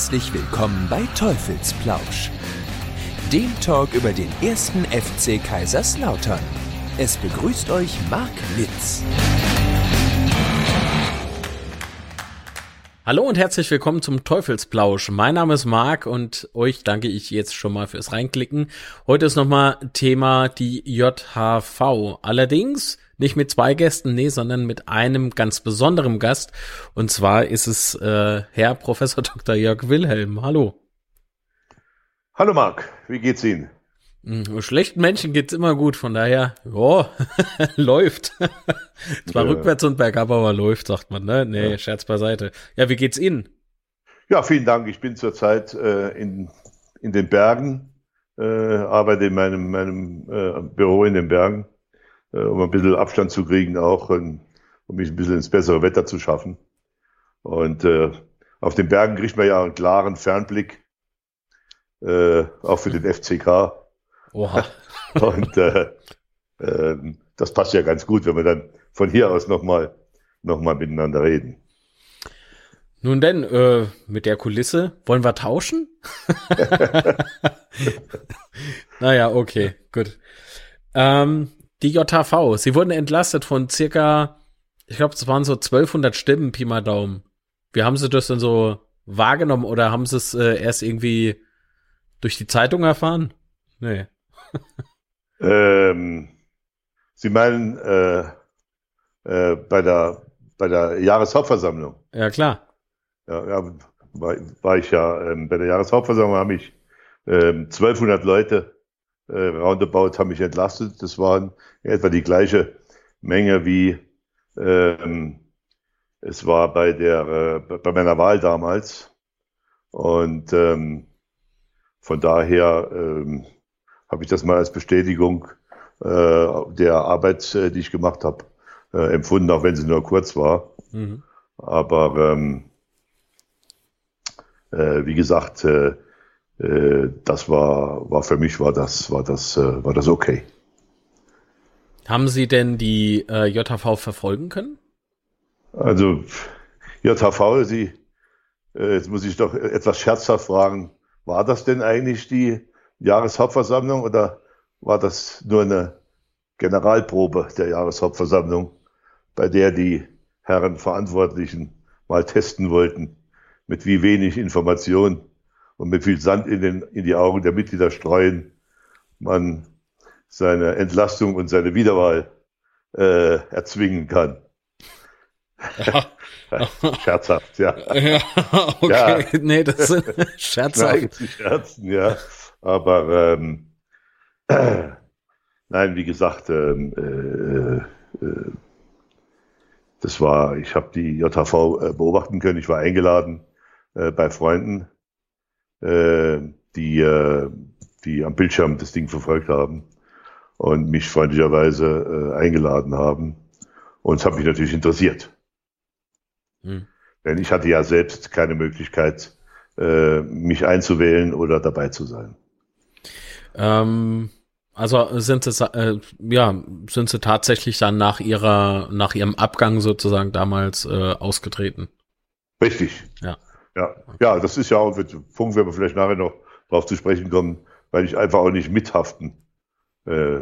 Herzlich willkommen bei Teufelsplausch, dem Talk über den ersten FC Kaiserslautern. Es begrüßt euch Marc Litz. Hallo und herzlich willkommen zum Teufelsplausch. Mein Name ist Marc und euch danke ich jetzt schon mal fürs Reinklicken. Heute ist nochmal Thema die JHV. Allerdings nicht mit zwei Gästen, nee, sondern mit einem ganz besonderen Gast. Und zwar ist es äh, Herr Professor Dr. Jörg Wilhelm. Hallo. Hallo Marc, wie geht's Ihnen? Hm, schlechten Menschen geht's immer gut, von daher, ja, läuft. Zwar ja. rückwärts und bergab, aber läuft, sagt man, ne? Nee, ja. Scherz beiseite. Ja, wie geht's Ihnen? Ja, vielen Dank. Ich bin zurzeit äh, in, in den Bergen, äh, arbeite in meinem, meinem äh, Büro in den Bergen, äh, um ein bisschen Abstand zu kriegen auch und um mich ein bisschen ins bessere Wetter zu schaffen. Und äh, auf den Bergen kriegt man ja einen klaren Fernblick, äh, auch für den FCK. Oha. Und äh, äh, das passt ja ganz gut, wenn wir dann von hier aus nochmal noch mal miteinander reden. Nun denn, äh, mit der Kulisse, wollen wir tauschen? naja, okay, gut. Ähm, die JHV, sie wurden entlastet von circa, ich glaube, es waren so 1200 Stimmen, Pi mal Daumen. Wie haben sie das denn so wahrgenommen oder haben sie es äh, erst irgendwie durch die Zeitung erfahren? Nee. ähm, Sie meinen äh, äh, bei, der, bei der Jahreshauptversammlung? Ja, klar. Ja, ja war, war ich ja ähm, bei der Jahreshauptversammlung, haben mich ähm, 1200 Leute roundabout haben mich entlastet. Das waren etwa die gleiche Menge wie ähm, es war bei der äh, bei meiner Wahl damals. Und ähm, von daher ähm, habe ich das mal als Bestätigung äh, der Arbeit, äh, die ich gemacht habe, äh, empfunden, auch wenn sie nur kurz war. Mhm. Aber ähm, äh, wie gesagt, äh, äh, das war, war für mich war das, war das, äh, war das okay. Haben Sie denn die äh, JHV verfolgen können? Also JHV, Sie, äh, jetzt muss ich doch etwas scherzhaft fragen, war das denn eigentlich die Jahreshauptversammlung oder war das nur eine Generalprobe der Jahreshauptversammlung, bei der die Herren Verantwortlichen mal testen wollten, mit wie wenig Information und mit viel Sand in, den, in die Augen der Mitglieder streuen man seine Entlastung und seine Wiederwahl äh, erzwingen kann. Ja. Scherzhaft, ja. ja. Okay, ja. nee, das ist scherzhaft. Nein, Scherzen, ja. Aber ähm, äh, nein, wie gesagt, ähm, äh, äh, das war, ich habe die JHV äh, beobachten können. Ich war eingeladen äh, bei Freunden, äh, die, äh, die am Bildschirm das Ding verfolgt haben und mich freundlicherweise äh, eingeladen haben. Und es hat mich natürlich interessiert. Hm. Denn ich hatte ja selbst keine Möglichkeit, äh, mich einzuwählen oder dabei zu sein. Ähm, also sind sie, äh, ja, sind sie tatsächlich dann nach ihrer, nach ihrem Abgang sozusagen damals äh, ausgetreten? Richtig. Ja. Ja, ja, das ist ja auch, mit Punkt, wenn wir vielleicht nachher noch drauf zu sprechen kommen, weil ich einfach auch nicht mithaften äh,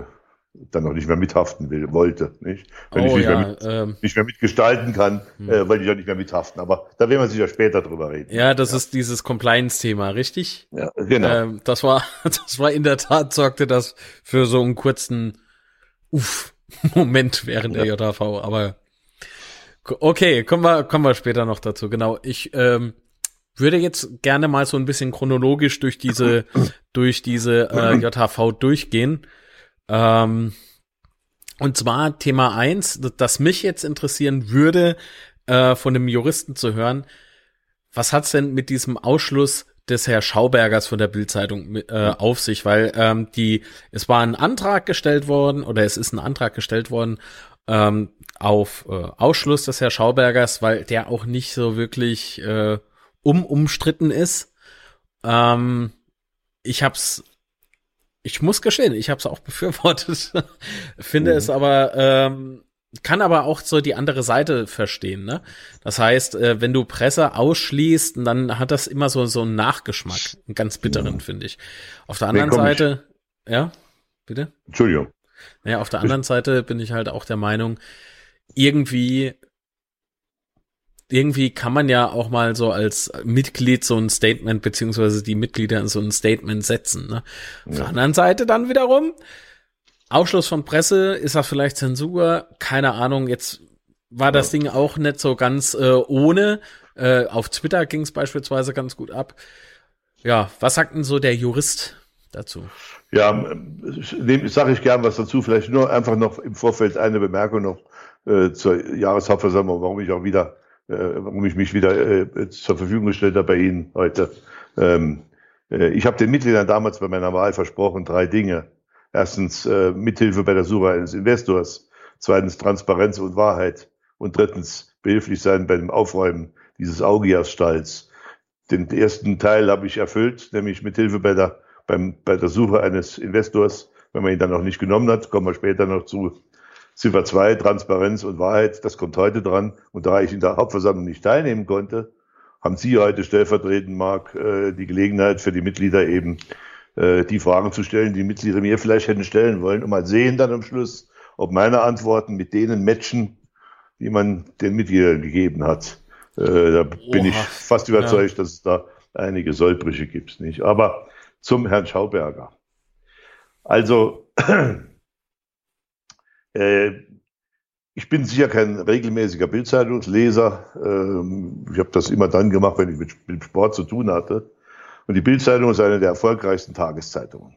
dann noch nicht mehr mithaften will, wollte. Nicht? Wenn oh, ich nicht, ja, mehr mit, ähm, nicht mehr mitgestalten kann, hm. äh, wollte ich auch nicht mehr mithaften. Aber da werden wir sicher später drüber reden. Ja, das ja. ist dieses Compliance-Thema, richtig? Ja, genau. Ähm, das war, das war in der Tat, sorgte das für so einen kurzen Uff, Moment während der JV. Aber okay, kommen wir, kommen wir später noch dazu. Genau. Ich ähm, würde jetzt gerne mal so ein bisschen chronologisch durch diese, durch diese äh, JHV durchgehen. Ähm, und zwar Thema eins, das mich jetzt interessieren würde, äh, von dem Juristen zu hören. Was hat's denn mit diesem Ausschluss des Herr Schaubergers von der Bildzeitung äh, auf sich? Weil ähm, die, es war ein Antrag gestellt worden oder es ist ein Antrag gestellt worden ähm, auf äh, Ausschluss des Herr Schaubergers, weil der auch nicht so wirklich äh, um umstritten ist. Ähm, ich hab's ich muss gestehen, ich habe es auch befürwortet, finde mhm. es aber ähm, kann aber auch so die andere Seite verstehen, ne? Das heißt, äh, wenn du Presse ausschließt, dann hat das immer so, so einen Nachgeschmack, einen ganz bitteren, ja. finde ich. Auf der anderen nee, Seite, ich. ja, bitte? Entschuldigung. Naja, auf der anderen Seite bin ich halt auch der Meinung, irgendwie, irgendwie kann man ja auch mal so als Mitglied so ein Statement, beziehungsweise die Mitglieder so ein Statement setzen, ne? Auf ja. der anderen Seite dann wiederum, Ausschluss von Presse, ist das vielleicht Zensur? Keine Ahnung. Jetzt war das ja. Ding auch nicht so ganz äh, ohne. Äh, auf Twitter ging es beispielsweise ganz gut ab. Ja, was sagt denn so der Jurist dazu? Ja, sage ich gern was dazu. Vielleicht nur einfach noch im Vorfeld eine Bemerkung noch äh, zur Jahreshauptversammlung, warum ich auch wieder, äh, warum ich mich wieder äh, zur Verfügung gestellt habe bei Ihnen heute. Ähm, äh, ich habe den Mitgliedern damals bei meiner Wahl versprochen, drei Dinge. Erstens äh, Mithilfe bei der Suche eines Investors, zweitens Transparenz und Wahrheit und drittens behilflich sein beim Aufräumen dieses Augias-Stalls. Den ersten Teil habe ich erfüllt, nämlich Mithilfe bei der, beim, bei der Suche eines Investors, wenn man ihn dann noch nicht genommen hat, kommen wir später noch zu. Ziffer 2, Transparenz und Wahrheit, das kommt heute dran. Und da ich in der Hauptversammlung nicht teilnehmen konnte, haben Sie heute stellvertretend, Marc, äh, die Gelegenheit für die Mitglieder eben äh, die Fragen zu stellen, die Mitglieder mir vielleicht hätten stellen wollen und mal sehen dann am Schluss, ob meine Antworten mit denen matchen, die man den Mitgliedern gegeben hat. Äh, da bin Oha. ich fast überzeugt, ja. dass es da einige Sollbrüche gibt. Nicht? Aber zum Herrn Schauberger. Also, ich bin sicher kein regelmäßiger Bildzeitungsleser. Ähm, ich habe das immer dann gemacht, wenn ich mit, mit Sport zu tun hatte. Und die Bildzeitung ist eine der erfolgreichsten Tageszeitungen.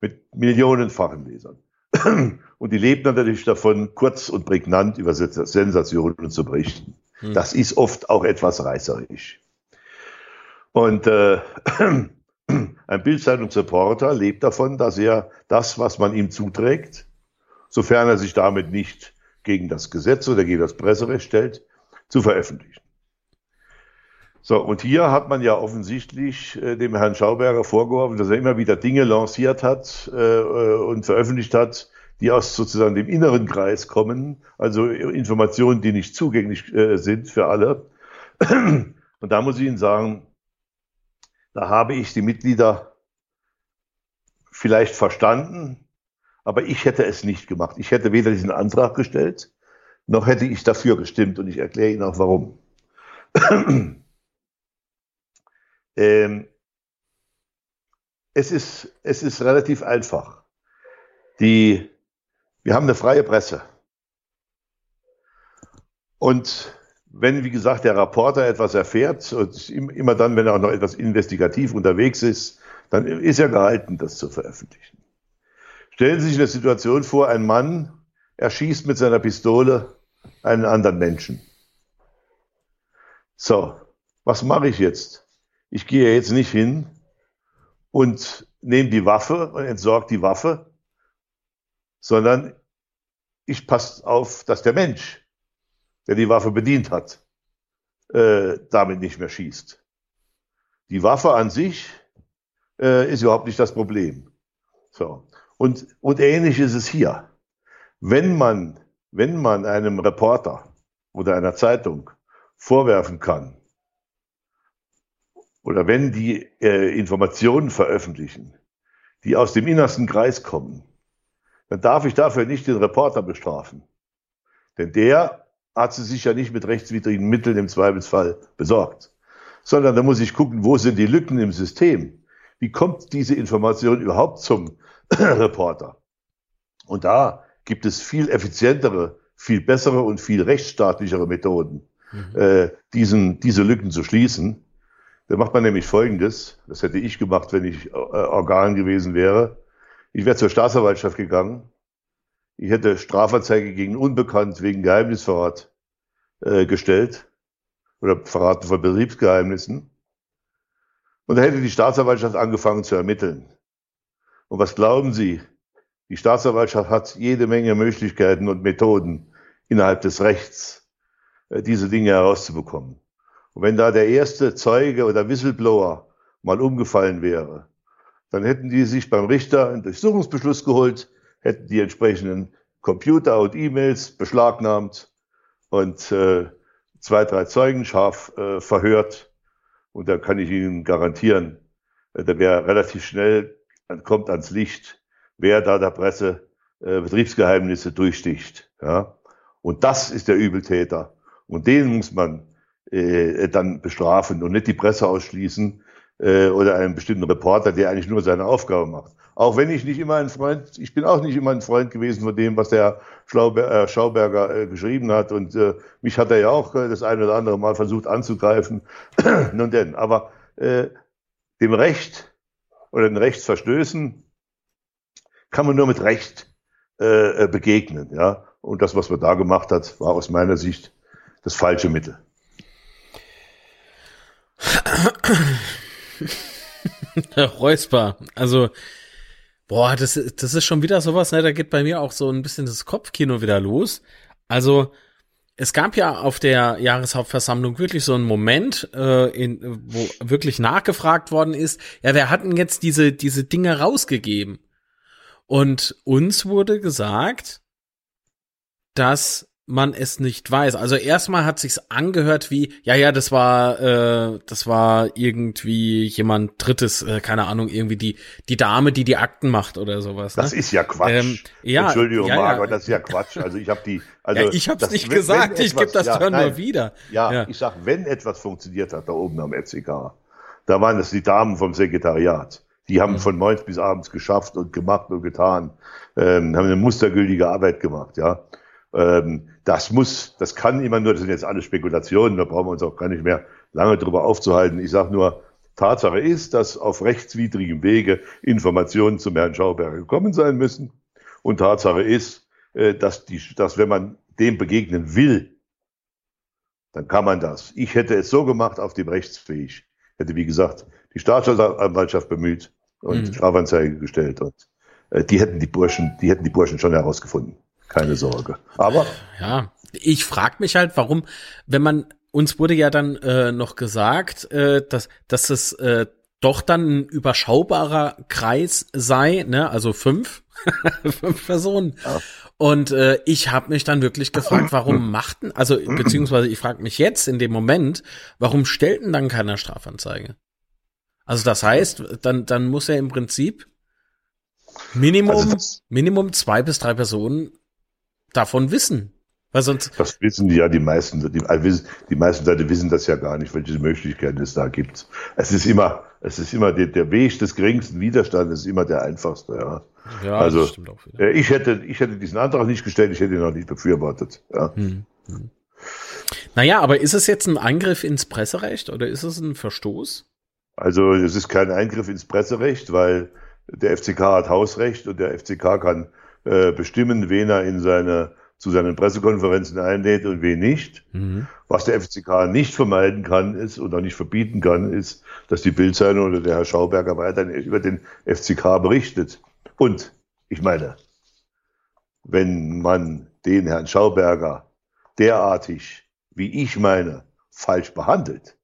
Mit millionenfachen Lesern. Und die lebt natürlich davon, kurz und prägnant über Sensationen zu berichten. Hm. Das ist oft auch etwas reißerisch. Und äh, ein Bildzeitungsreporter lebt davon, dass er das, was man ihm zuträgt, sofern er sich damit nicht gegen das Gesetz oder gegen das Presserecht stellt, zu veröffentlichen. So, und hier hat man ja offensichtlich äh, dem Herrn Schauberger vorgeworfen, dass er immer wieder Dinge lanciert hat äh, äh, und veröffentlicht hat, die aus sozusagen dem inneren Kreis kommen, also Informationen, die nicht zugänglich äh, sind für alle. Und da muss ich Ihnen sagen, da habe ich die Mitglieder vielleicht verstanden, aber ich hätte es nicht gemacht. Ich hätte weder diesen Antrag gestellt, noch hätte ich dafür gestimmt und ich erkläre Ihnen auch warum. Ähm, es, ist, es ist relativ einfach. Die, wir haben eine freie Presse. Und wenn, wie gesagt, der Reporter etwas erfährt, und immer dann, wenn er auch noch etwas investigativ unterwegs ist, dann ist er gehalten, das zu veröffentlichen. Stellen Sie sich eine Situation vor, ein Mann erschießt mit seiner Pistole einen anderen Menschen. So, was mache ich jetzt? ich gehe jetzt nicht hin und nehme die Waffe und entsorge die Waffe, sondern ich passe auf, dass der Mensch, der die Waffe bedient hat, äh, damit nicht mehr schießt. Die Waffe an sich äh, ist überhaupt nicht das Problem. So. Und, und ähnlich ist es hier. Wenn man, wenn man einem Reporter oder einer Zeitung vorwerfen kann, oder wenn die äh, Informationen veröffentlichen, die aus dem innersten Kreis kommen, dann darf ich dafür nicht den Reporter bestrafen. Denn der hat sie sich ja nicht mit rechtswidrigen Mitteln im Zweifelsfall besorgt. Sondern da muss ich gucken, wo sind die Lücken im System? Wie kommt diese Information überhaupt zum Reporter? Und da gibt es viel effizientere, viel bessere und viel rechtsstaatlichere Methoden, mhm. äh, diesen, diese Lücken zu schließen. Da macht man nämlich Folgendes, das hätte ich gemacht, wenn ich äh, Organ gewesen wäre. Ich wäre zur Staatsanwaltschaft gegangen. Ich hätte Strafanzeige gegen Unbekannt wegen Geheimnisverrat äh, gestellt oder Verraten von Betriebsgeheimnissen. Und da hätte die Staatsanwaltschaft angefangen zu ermitteln. Und was glauben Sie? Die Staatsanwaltschaft hat jede Menge Möglichkeiten und Methoden innerhalb des Rechts, äh, diese Dinge herauszubekommen. Und wenn da der erste Zeuge oder Whistleblower mal umgefallen wäre, dann hätten die sich beim Richter einen Durchsuchungsbeschluss geholt, hätten die entsprechenden Computer und E-Mails beschlagnahmt und äh, zwei, drei Zeugen scharf äh, verhört. Und da kann ich Ihnen garantieren, äh, da wäre relativ schnell, kommt ans Licht, wer da der Presse äh, Betriebsgeheimnisse durchsticht. Ja? Und das ist der Übeltäter. Und den muss man äh, dann bestrafen und nicht die Presse ausschließen äh, oder einen bestimmten Reporter, der eigentlich nur seine Aufgabe macht. Auch wenn ich nicht immer ein Freund, ich bin auch nicht immer ein Freund gewesen von dem, was der Schlauber, äh, Schauberger äh, geschrieben hat. Und äh, mich hat er ja auch äh, das eine oder andere Mal versucht anzugreifen. Nun denn, aber äh, dem Recht oder den Rechtsverstößen kann man nur mit Recht äh, begegnen. Ja? Und das, was man da gemacht hat, war aus meiner Sicht das falsche Mittel. Räusper. Also Boah, das, das ist schon wieder sowas, ne? Da geht bei mir auch so ein bisschen das Kopfkino wieder los. Also, es gab ja auf der Jahreshauptversammlung wirklich so einen Moment, äh, in, wo wirklich nachgefragt worden ist, ja, wer hat denn jetzt diese, diese Dinge rausgegeben? Und uns wurde gesagt, dass man es nicht weiß. Also erstmal hat sich's angehört wie, ja, ja, das war, äh, das war irgendwie jemand Drittes, äh, keine Ahnung, irgendwie die die Dame, die die Akten macht oder sowas. Ne? Das ist ja Quatsch. Ähm, ja, Entschuldigung, ja, Margot, ja. das ist ja Quatsch. Also ich habe die, also ja, ich habe es nicht gesagt, ich gebe das ja, dann nur wieder. Ja, ja, ich sag, wenn etwas funktioniert hat da oben am FCK, da waren es die Damen vom Sekretariat. Die haben mhm. von morgens bis abends geschafft und gemacht und getan, ähm, haben eine mustergültige Arbeit gemacht, ja. Ähm, das muss, das kann immer nur, das sind jetzt alle Spekulationen, da brauchen wir uns auch gar nicht mehr lange drüber aufzuhalten. Ich sage nur, Tatsache ist, dass auf rechtswidrigem Wege Informationen zum Herrn Schauberger gekommen sein müssen. Und Tatsache ist, äh, dass, die, dass wenn man dem begegnen will, dann kann man das. Ich hätte es so gemacht, auf dem rechtsfähig. Hätte, wie gesagt, die Staatsanwaltschaft bemüht und mhm. Strafanzeige gestellt. Und äh, die hätten die Burschen, die hätten die Burschen schon herausgefunden keine Sorge. Aber ja, ich frage mich halt, warum, wenn man uns wurde ja dann äh, noch gesagt, äh, dass dass es äh, doch dann ein überschaubarer Kreis sei, ne, also fünf, fünf Personen. Ja. Und äh, ich habe mich dann wirklich gefragt, warum machten, also beziehungsweise ich frage mich jetzt in dem Moment, warum stellten dann keiner Strafanzeige? Also das heißt, dann dann muss er im Prinzip Minimum also Minimum zwei bis drei Personen davon wissen. Weil sonst das wissen die ja die meisten, die, also die meisten Leute wissen das ja gar nicht, welche Möglichkeiten es da gibt. Es ist immer, es ist immer der, der Weg des geringsten Widerstandes ist immer der einfachste, ja. Ja, also, das stimmt auch wieder. Äh, ich hätte, ich hätte diesen Antrag nicht gestellt, ich hätte ihn auch nicht befürwortet, ja. Hm, hm. Naja, aber ist es jetzt ein Eingriff ins Presserecht oder ist es ein Verstoß? Also, es ist kein Eingriff ins Presserecht, weil der FCK hat Hausrecht und der FCK kann äh, bestimmen, wen er in seine, zu seinen Pressekonferenzen einlädt und wen nicht. Mhm. Was der FCK nicht vermeiden kann, ist oder nicht verbieten kann, ist, dass die Bildzeitung oder der Herr Schauberger weiterhin über den FCK berichtet. Und ich meine, wenn man den Herrn Schauberger derartig, wie ich meine, falsch behandelt,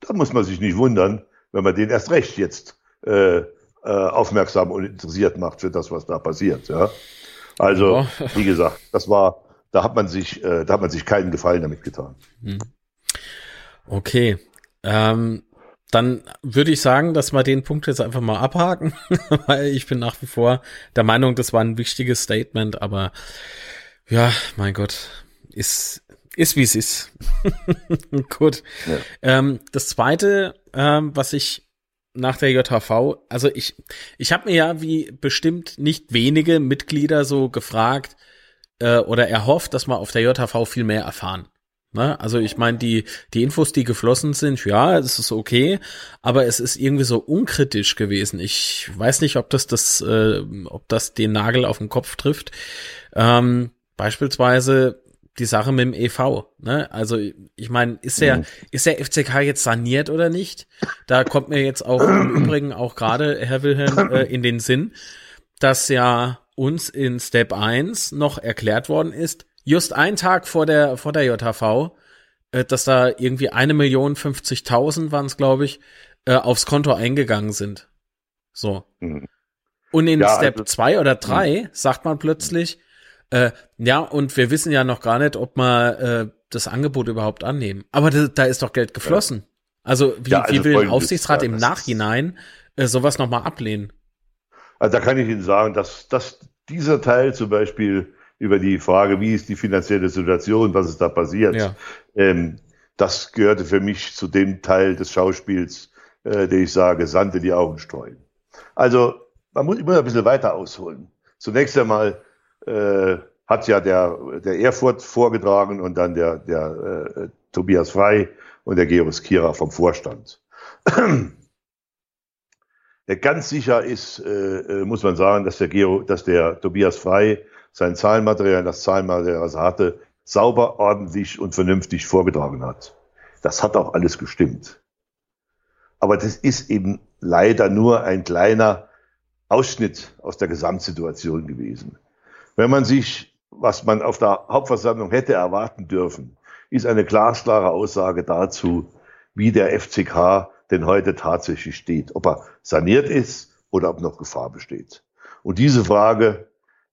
dann muss man sich nicht wundern, wenn man den erst recht jetzt äh, äh, aufmerksam und interessiert macht für das, was da passiert. Ja? Also, ja. wie gesagt, das war, da hat man sich, äh, da hat man sich keinen Gefallen damit getan. Hm. Okay. Ähm, dann würde ich sagen, dass wir den Punkt jetzt einfach mal abhaken, weil ich bin nach wie vor der Meinung, das war ein wichtiges Statement, aber ja, mein Gott, ist, ist wie es ist. Gut. Ja. Ähm, das zweite, ähm, was ich nach der JHV, also ich, ich habe mir ja wie bestimmt nicht wenige Mitglieder so gefragt äh, oder erhofft, dass wir auf der JHV viel mehr erfahren. Ne? Also ich meine, die, die Infos, die geflossen sind, ja, es ist okay, aber es ist irgendwie so unkritisch gewesen. Ich weiß nicht, ob das das, äh, ob das den Nagel auf den Kopf trifft. Ähm, beispielsweise die Sache mit dem EV. Ne? Also ich meine, ist der, mhm. ist der FCK jetzt saniert oder nicht? Da kommt mir jetzt auch im Übrigen auch gerade, Herr Wilhelm, äh, in den Sinn, dass ja uns in Step 1 noch erklärt worden ist, just ein Tag vor der, vor der JHV, äh, dass da irgendwie eine Million 50.000 waren es, glaube ich, äh, aufs Konto eingegangen sind. So. Mhm. Und in ja, Step 2 also, oder 3 sagt man plötzlich, Äh, ja, und wir wissen ja noch gar nicht, ob wir äh, das Angebot überhaupt annehmen. Aber da, da ist doch Geld geflossen. Ja. Also wie, ja, also wie will ein Aufsichtsrat im Nachhinein äh, sowas nochmal ablehnen? Also da kann ich Ihnen sagen, dass, dass dieser Teil zum Beispiel über die Frage, wie ist die finanzielle Situation, was ist da passiert, ja. ähm, das gehörte für mich zu dem Teil des Schauspiels, äh, der ich sage, Sand in die Augen streuen. Also man muss immer ein bisschen weiter ausholen. Zunächst einmal äh, hat ja der, der Erfurt vorgetragen und dann der, der äh, Tobias Frei und der Georg Kira vom Vorstand. Ganz sicher ist, äh, äh, muss man sagen, dass der, Gero, dass der Tobias Frei sein Zahlenmaterial, das Zahlenmaterial, was er hatte, sauber, ordentlich und vernünftig vorgetragen hat. Das hat auch alles gestimmt. Aber das ist eben leider nur ein kleiner Ausschnitt aus der Gesamtsituation gewesen. Wenn man sich, was man auf der Hauptversammlung hätte erwarten dürfen, ist eine glasklare Aussage dazu, wie der FCK denn heute tatsächlich steht, ob er saniert ist oder ob noch Gefahr besteht. Und diese Frage,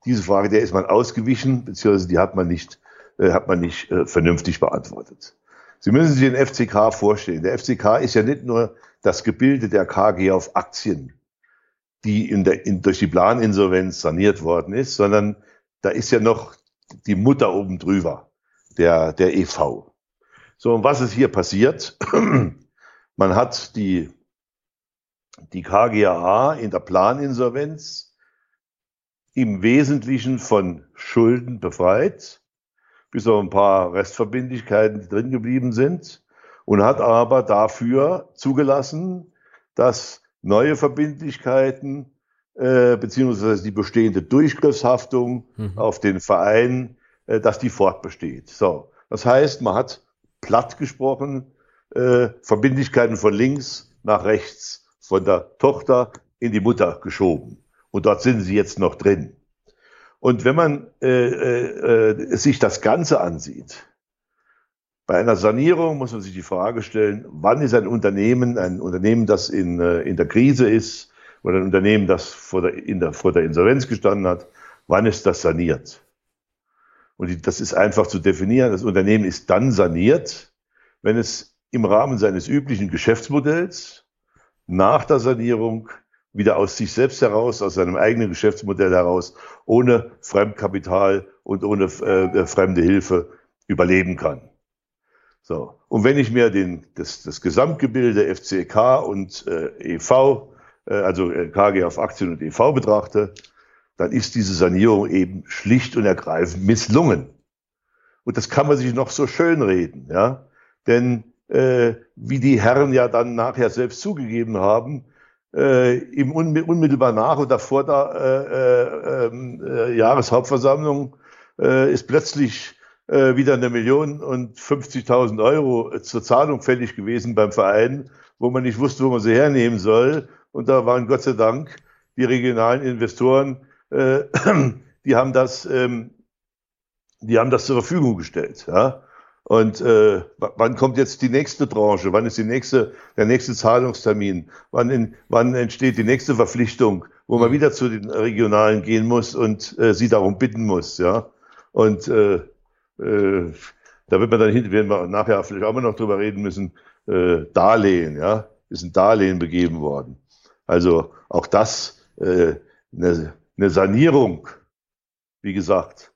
diese Frage, der ist man ausgewichen, beziehungsweise die hat man nicht, äh, hat man nicht äh, vernünftig beantwortet. Sie müssen sich den FCK vorstellen. Der FCK ist ja nicht nur das Gebilde der KG auf Aktien, die in der, in, durch die Planinsolvenz saniert worden ist, sondern da ist ja noch die Mutter oben drüber, der, der EV. So, und was ist hier passiert? Man hat die, die KGAA in der Planinsolvenz im Wesentlichen von Schulden befreit, bis auf ein paar Restverbindlichkeiten, die drin geblieben sind, und hat aber dafür zugelassen, dass neue Verbindlichkeiten äh, beziehungsweise die bestehende Durchgriffshaftung mhm. auf den Verein, äh, dass die fortbesteht. So, das heißt, man hat platt gesprochen äh, Verbindlichkeiten von links nach rechts, von der Tochter in die Mutter geschoben. Und dort sind sie jetzt noch drin. Und wenn man äh, äh, äh, sich das Ganze ansieht, bei einer Sanierung muss man sich die Frage stellen, wann ist ein Unternehmen, ein Unternehmen, das in, äh, in der Krise ist, oder ein Unternehmen, das vor der, in der, vor der Insolvenz gestanden hat, wann ist das saniert? Und das ist einfach zu definieren. Das Unternehmen ist dann saniert, wenn es im Rahmen seines üblichen Geschäftsmodells nach der Sanierung wieder aus sich selbst heraus, aus seinem eigenen Geschäftsmodell heraus, ohne Fremdkapital und ohne äh, fremde Hilfe überleben kann. So. Und wenn ich mir den, das, das Gesamtgebilde FCK und äh, EV, äh, also äh, KG auf Aktien und EV betrachte, dann ist diese Sanierung eben schlicht und ergreifend misslungen. Und das kann man sich noch so schön reden, ja. Denn äh, wie die Herren ja dann nachher selbst zugegeben haben, äh, im unmittelbar nach oder vor der äh, äh, ähm, äh, Jahreshauptversammlung äh, ist plötzlich äh, wieder eine Million und 50.000 Euro zur Zahlung fällig gewesen beim Verein, wo man nicht wusste, wo man sie hernehmen soll. Und da waren Gott sei Dank die regionalen Investoren, äh, die haben das, ähm, die haben das zur Verfügung gestellt. Ja? Und äh, wann kommt jetzt die nächste Tranche? Wann ist die nächste, der nächste Zahlungstermin? Wann, in, wann entsteht die nächste Verpflichtung, wo man mhm. wieder zu den Regionalen gehen muss und äh, sie darum bitten muss? Ja. Und äh, äh, da wird man dann hinten, werden wir nachher vielleicht auch mal noch drüber reden müssen, äh, Darlehen, ja, ist ein Darlehen begeben worden. Also auch das äh, eine, eine Sanierung, wie gesagt,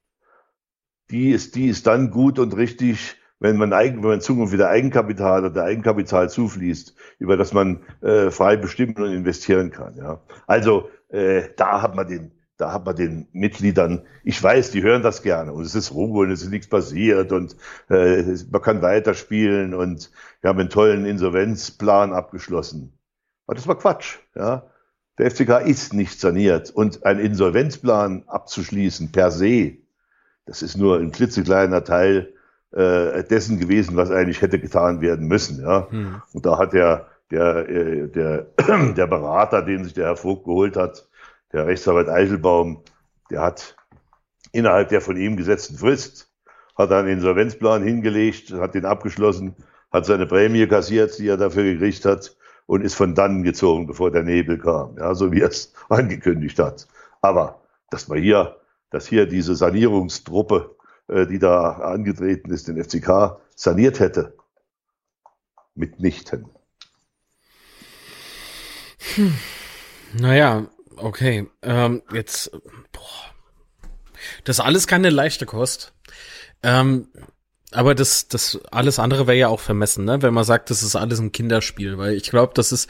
die ist, die ist dann gut und richtig, wenn man, Eigen, wenn man Zukunft wieder Eigenkapital oder Eigenkapital zufließt, über das man äh, frei bestimmen und investieren kann. Ja. Also äh, da hat man den, da hat man den Mitgliedern, ich weiß, die hören das gerne und es ist Ruhe und es ist nichts passiert und äh, man kann weiterspielen und wir haben einen tollen Insolvenzplan abgeschlossen. Aber das war Quatsch. Ja. Der FCK ist nicht saniert und ein Insolvenzplan abzuschließen per se, das ist nur ein klitzekleiner Teil äh, dessen gewesen, was eigentlich hätte getan werden müssen. Ja? Hm. Und da hat der, der, äh, der, der Berater, den sich der Herr Vogt geholt hat, der Rechtsanwalt Eichelbaum, der hat innerhalb der von ihm gesetzten Frist, hat einen Insolvenzplan hingelegt, hat den abgeschlossen, hat seine Prämie kassiert, die er dafür gekriegt hat und ist von dann gezogen, bevor der Nebel kam, ja, so wie er es angekündigt hat. Aber dass man hier dass hier diese Sanierungstruppe, äh, die da angetreten ist, den FCK saniert hätte. Mitnichten. Hm. Naja, okay. Ähm, jetzt, boah. Das ist alles keine leichte Kost. Ähm, aber das, das alles andere wäre ja auch vermessen, ne? Wenn man sagt, das ist alles ein Kinderspiel, weil ich glaube, das ist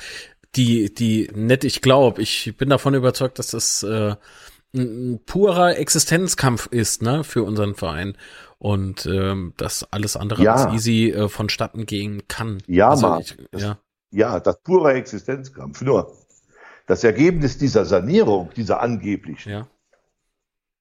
die, die nett, ich glaube, ich bin davon überzeugt, dass das äh, ein, purer Existenzkampf ist, ne, für unseren Verein. Und ähm, dass alles andere Ja. als easy äh, vonstatten gehen kann. Ja, also ich, ja. Ja, das pure Existenzkampf. Nur das Ergebnis dieser Sanierung, dieser angeblichen, Ja.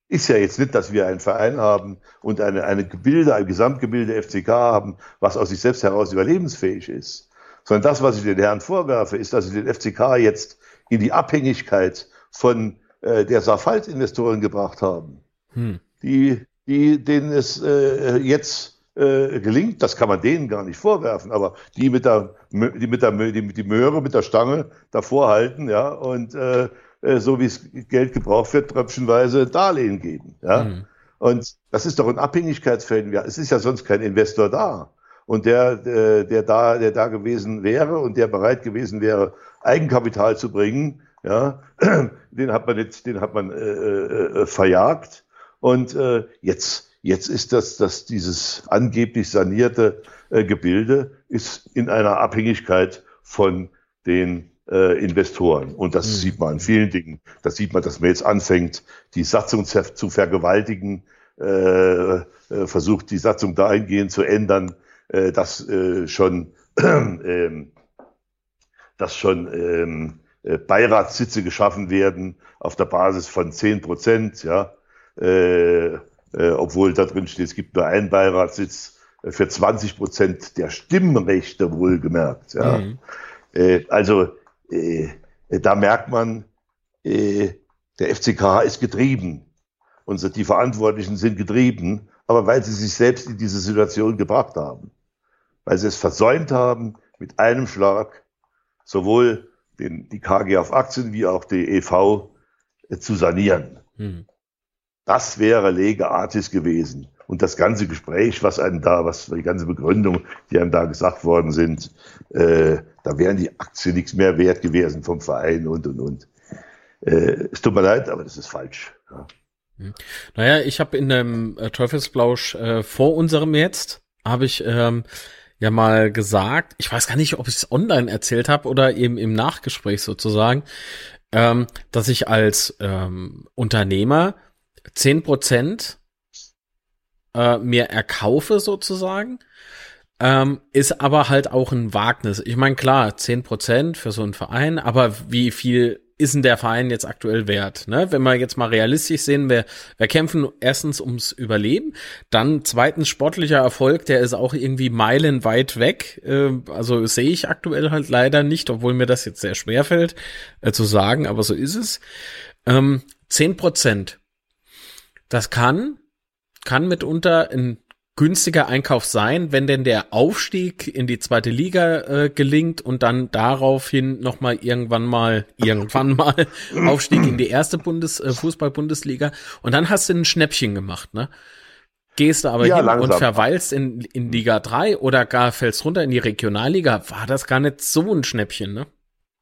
ist ja jetzt nicht, dass wir einen Verein haben und eine, eine Gebilde, ein Gesamtgebilde FCK haben, was aus sich selbst heraus überlebensfähig ist. Sondern das, was ich den Herren vorwerfe, ist, dass sie den FCK jetzt in die Abhängigkeit von äh, der Safalt-Investoren gebracht haben. Hm. die, die, denen es äh, jetzt äh, gelingt, das kann man denen gar nicht vorwerfen, aber die mit der, die mit der, die, die Möhre mit der Stange davor halten, ja, und äh, äh, so wie es Geld gebraucht wird, tröpfchenweise Darlehen geben, ja. Hm. Und das ist doch ein Abhängigkeitsfeld. Ja, Es ist ja sonst kein Investor da. Und der, äh, der da, der da gewesen wäre und der bereit gewesen wäre, Eigenkapital zu bringen, ja, den hat man jetzt, den hat man äh, äh, äh, verjagt. Und äh, jetzt, jetzt ist das, das dieses angeblich sanierte äh, Gebilde ist in einer Abhängigkeit von den äh, Investoren. Und das Mhm. sieht man an vielen Dingen. Das sieht man, dass man jetzt anfängt, die Satzung zu vergewaltigen, äh, äh, versucht, die Satzung dahingehend zu ändern, äh, dass äh, schon, ähm, dass schon ähm, äh, Beiratssitze geschaffen werden auf der Basis von 10 Prozent, ja, äh, äh, obwohl da drin steht, es gibt nur einen Beiratssitz äh, für 20 Prozent der Stimmrechte wohlgemerkt. Ja. Mhm. Äh, also äh, da merkt man, äh, der FCK ist getrieben. Und die Verantwortlichen sind getrieben, aber weil sie sich selbst in diese Situation gebracht haben. Weil sie es versäumt haben, mit einem Schlag sowohl den, die KG auf Aktien wie auch die EV zu sanieren. Hm. Das wäre Lege Artis gewesen. Und das ganze Gespräch, was einem da, was die ganze Begründung, die einem da gesagt worden sind, äh, da wären die Aktien nichts mehr wert gewesen vom Verein und und und. Äh, es tut mir leid, aber das ist falsch. Ja. Naja, ich habe in dem äh, Teufelsblausch äh, vor unserem jetzt, habe ich ähm, ja mal gesagt, ich weiß gar nicht, ob ich es online erzählt habe oder eben im Nachgespräch sozusagen, ähm, dass ich als ähm, Unternehmer zehn Prozent äh, mir erkaufe sozusagen. Ähm, ist aber halt auch ein Wagnis. Ich meine, klar, zehn Prozent für so einen Verein, aber wie viel ist denn der Verein jetzt aktuell wert? Ne? Wenn wir jetzt mal realistisch sehen, wir, wir kämpfen erstens ums Überleben, dann zweitens sportlicher Erfolg, der ist auch irgendwie meilenweit weg. Äh, also sehe ich aktuell halt leider nicht, obwohl mir das jetzt sehr schwer fällt äh, zu sagen, aber so ist es. Ähm, 10 Prozent. Das kann, kann mitunter ein günstiger Einkauf sein, wenn denn der Aufstieg in die zweite Liga äh, gelingt und dann daraufhin noch mal irgendwann mal irgendwann mal Aufstieg in die erste Bundes äh, Fußball-Bundesliga und dann hast du ein Schnäppchen gemacht, ne? Gehst du aber Ja, hin langsam. und verweilst in, in Liga 3 oder gar fällst runter in die Regionalliga, war das gar nicht so ein Schnäppchen, ne?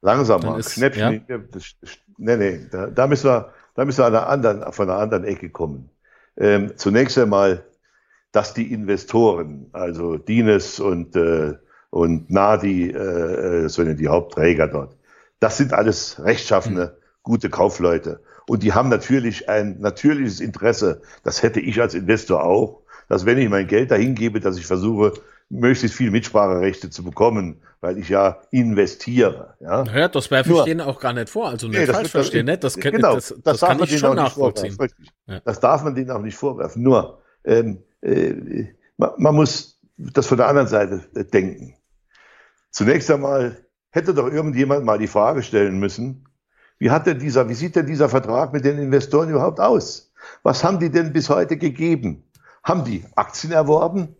Langsam Dann mal. ist- Schnäppchen. Das, nee, nee, da, da müssen wir, da müssen wir an einer anderen, von einer anderen Ecke kommen. Ähm, zunächst einmal, dass die Investoren, also Dines und, äh, und Nadi, äh, äh, sondern die Hauptträger dort, das sind alles rechtschaffene, gute Kaufleute. Und die haben natürlich ein natürliches Interesse, das hätte ich als Investor auch, dass wenn ich mein Geld dahin gebe, dass ich versuche, möglichst viel Mitspracherechte zu bekommen, weil ich ja investiere. Ja? Naja, das werfe ich Nur- denen auch gar nicht vor, also nicht Nee, das falsch verstehen, ne? Das, kann- genau, das, das, darf kann man ich denen schon auch nicht nachvollziehen. Ja. Das darf man denen auch nicht vorwerfen. Nur, ähm, äh, man, man muss das von der anderen Seite äh, denken. Zunächst einmal hätte doch irgendjemand mal die Frage stellen müssen, wie hat denn dieser, wie sieht denn dieser Vertrag mit den Investoren überhaupt aus? Was haben die denn bis heute gegeben? Haben die Aktien erworben?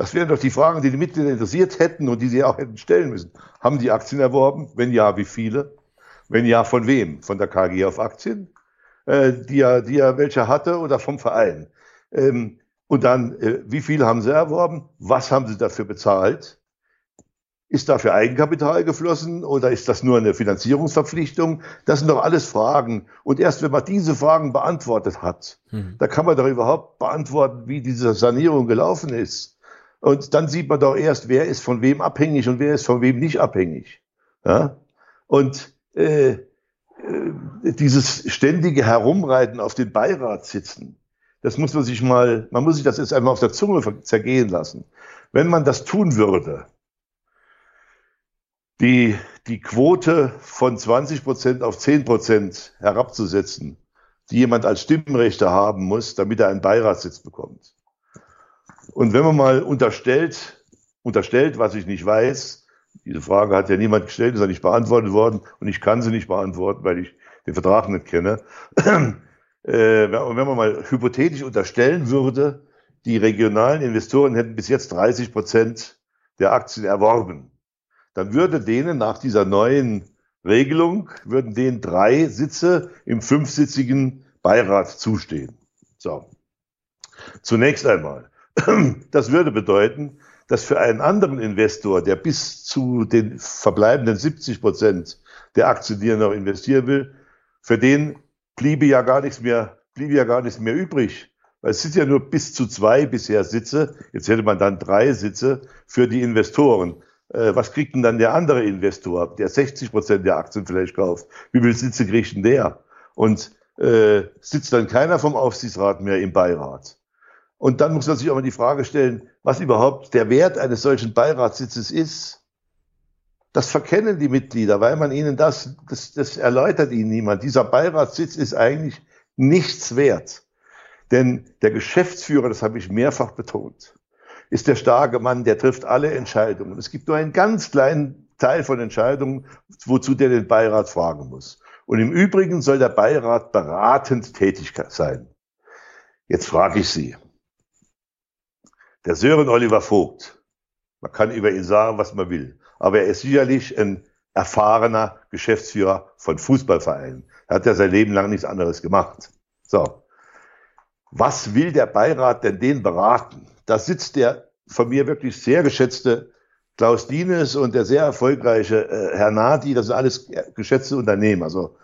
Das wären doch die Fragen, die die Mitglieder interessiert hätten und die sie auch hätten stellen müssen. Haben die Aktien erworben? Wenn ja, wie viele? Wenn ja, von wem? Von der KG auf Aktien? äh, die, er, die er welche hatte oder vom Verein. Ähm, und dann, äh, wie viel haben sie erworben? Was haben sie dafür bezahlt? Ist dafür Eigenkapital geflossen oder ist das nur eine Finanzierungsverpflichtung? Das sind doch alles Fragen. Und erst wenn man diese Fragen beantwortet hat, mhm. da kann man doch überhaupt beantworten, wie diese Sanierung gelaufen ist. Und dann sieht man doch erst, wer ist von wem abhängig und wer ist von wem nicht abhängig. Ja? Und äh, äh, dieses ständige Herumreiten auf den Beiratssitzen, das muss man sich mal, man muss sich das jetzt einmal auf der Zunge zergehen lassen. Wenn man das tun würde, die, die Quote von 20 Prozent auf 10 Prozent herabzusetzen, die jemand als Stimmrechte haben muss, damit er einen Beiratssitz bekommt. Und wenn man mal unterstellt, unterstellt, was ich nicht weiß, diese Frage hat ja niemand gestellt, ist ja nicht beantwortet worden und ich kann sie nicht beantworten, weil ich den Vertrag nicht kenne. äh, wenn man mal hypothetisch unterstellen würde, die regionalen Investoren hätten bis jetzt 30 Prozent der Aktien erworben, dann würde denen nach dieser neuen Regelung, würden denen drei Sitze im fünfsitzigen Beirat zustehen. So. Zunächst einmal. Das würde bedeuten, dass für einen anderen Investor, der bis zu den verbleibenden 70 Prozent der Aktien, die er noch investieren will, für den bliebe ja gar nichts mehr, bliebe ja gar nichts mehr übrig. Weil es sind ja nur bis zu zwei bisher Sitze. Jetzt hätte man dann drei Sitze für die Investoren. Äh, was kriegt denn dann der andere Investor, der 60 Prozent der Aktien vielleicht kauft? Wie viele Sitze kriegt denn der? Und äh, sitzt dann keiner vom Aufsichtsrat mehr im Beirat? Und dann muss man sich auch mal die Frage stellen, was überhaupt der Wert eines solchen Beiratssitzes ist. Das verkennen die Mitglieder, weil man ihnen das, das, das erläutert ihnen niemand. Dieser Beiratssitz ist eigentlich nichts wert. Denn der Geschäftsführer, das habe ich mehrfach betont, ist der starke Mann, der trifft alle Entscheidungen. Es gibt nur einen ganz kleinen Teil von Entscheidungen, wozu der den Beirat fragen muss. Und im Übrigen soll der Beirat beratend tätig sein. Jetzt frage ich Sie. Der Sören Oliver Vogt, man kann über ihn sagen, was man will aber er ist sicherlich ein erfahrener Geschäftsführer von Fußballvereinen. Er hat ja sein Leben lang nichts anderes gemacht. So. Was will der Beirat denn den beraten? Da sitzt der von mir wirklich sehr geschätzte Klaus Dienes und der sehr erfolgreiche äh, Herr Nadi, das sind alles geschätzte Unternehmen. Also,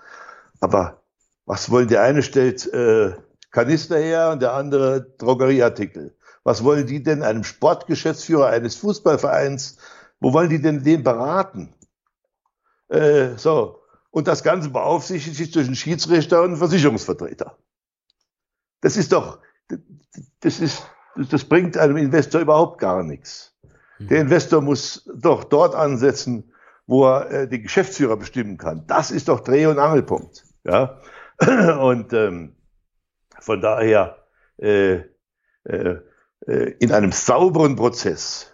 aber was wollen der eine stellt äh, Kanister her und der andere Drogerieartikel? Was wollen die denn einem Sportgeschäftsführer eines Fußballvereins wo wollen die denn den beraten? Äh, so. Und das Ganze beaufsichtigt sich durch einen Schiedsrichter und einen Versicherungsvertreter. Das ist doch, das ist, das bringt einem Investor überhaupt gar nichts. Mhm. Der Investor muss doch dort ansetzen, wo er äh, den Geschäftsführer bestimmen kann. Das ist doch Dreh- und Angelpunkt. Ja? Und ähm, von daher äh, äh in einem sauberen Prozess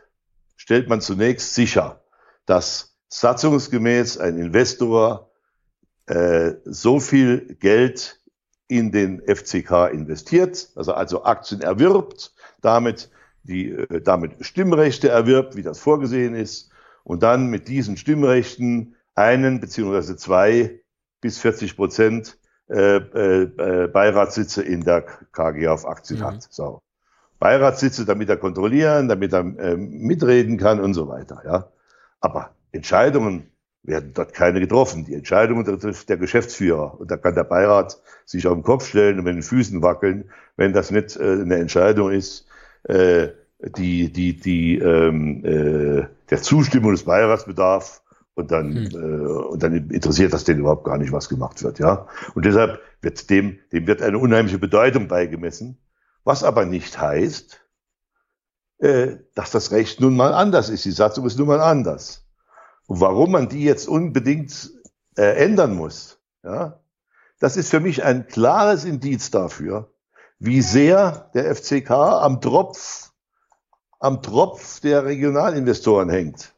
stellt man zunächst sicher, dass satzungsgemäß ein Investor äh, so viel Geld in den FCK investiert, also also Aktien erwirbt, damit die äh, damit Stimmrechte erwirbt, wie das vorgesehen ist, und dann mit diesen Stimmrechten einen beziehungsweise zwei bis 40 Prozent äh, äh, Beiratssitze in der KG auf Aktien mhm. hat. So. Beiratssitze, damit er kontrollieren, damit er äh, mitreden kann und so weiter. Ja. Aber Entscheidungen werden dort keine getroffen. Die Entscheidungen trifft der Geschäftsführer. Und da kann der Beirat sich auf den Kopf stellen und mit den Füßen wackeln, wenn das nicht äh, eine Entscheidung ist, äh, die, die, die ähm, äh, der Zustimmung des Beirats bedarf. Und dann, hm. äh, und dann interessiert das den überhaupt gar nicht, was gemacht wird, ja. Und deshalb wird dem, dem wird eine unheimliche Bedeutung beigemessen. Was aber nicht heißt, äh, dass das Recht nun mal anders ist. Die Satzung ist nun mal anders. Und warum man die jetzt unbedingt äh, ändern muss, ja, das ist für mich ein klares Indiz dafür, wie sehr der FCK am Tropf, am Tropf der Regionalinvestoren hängt.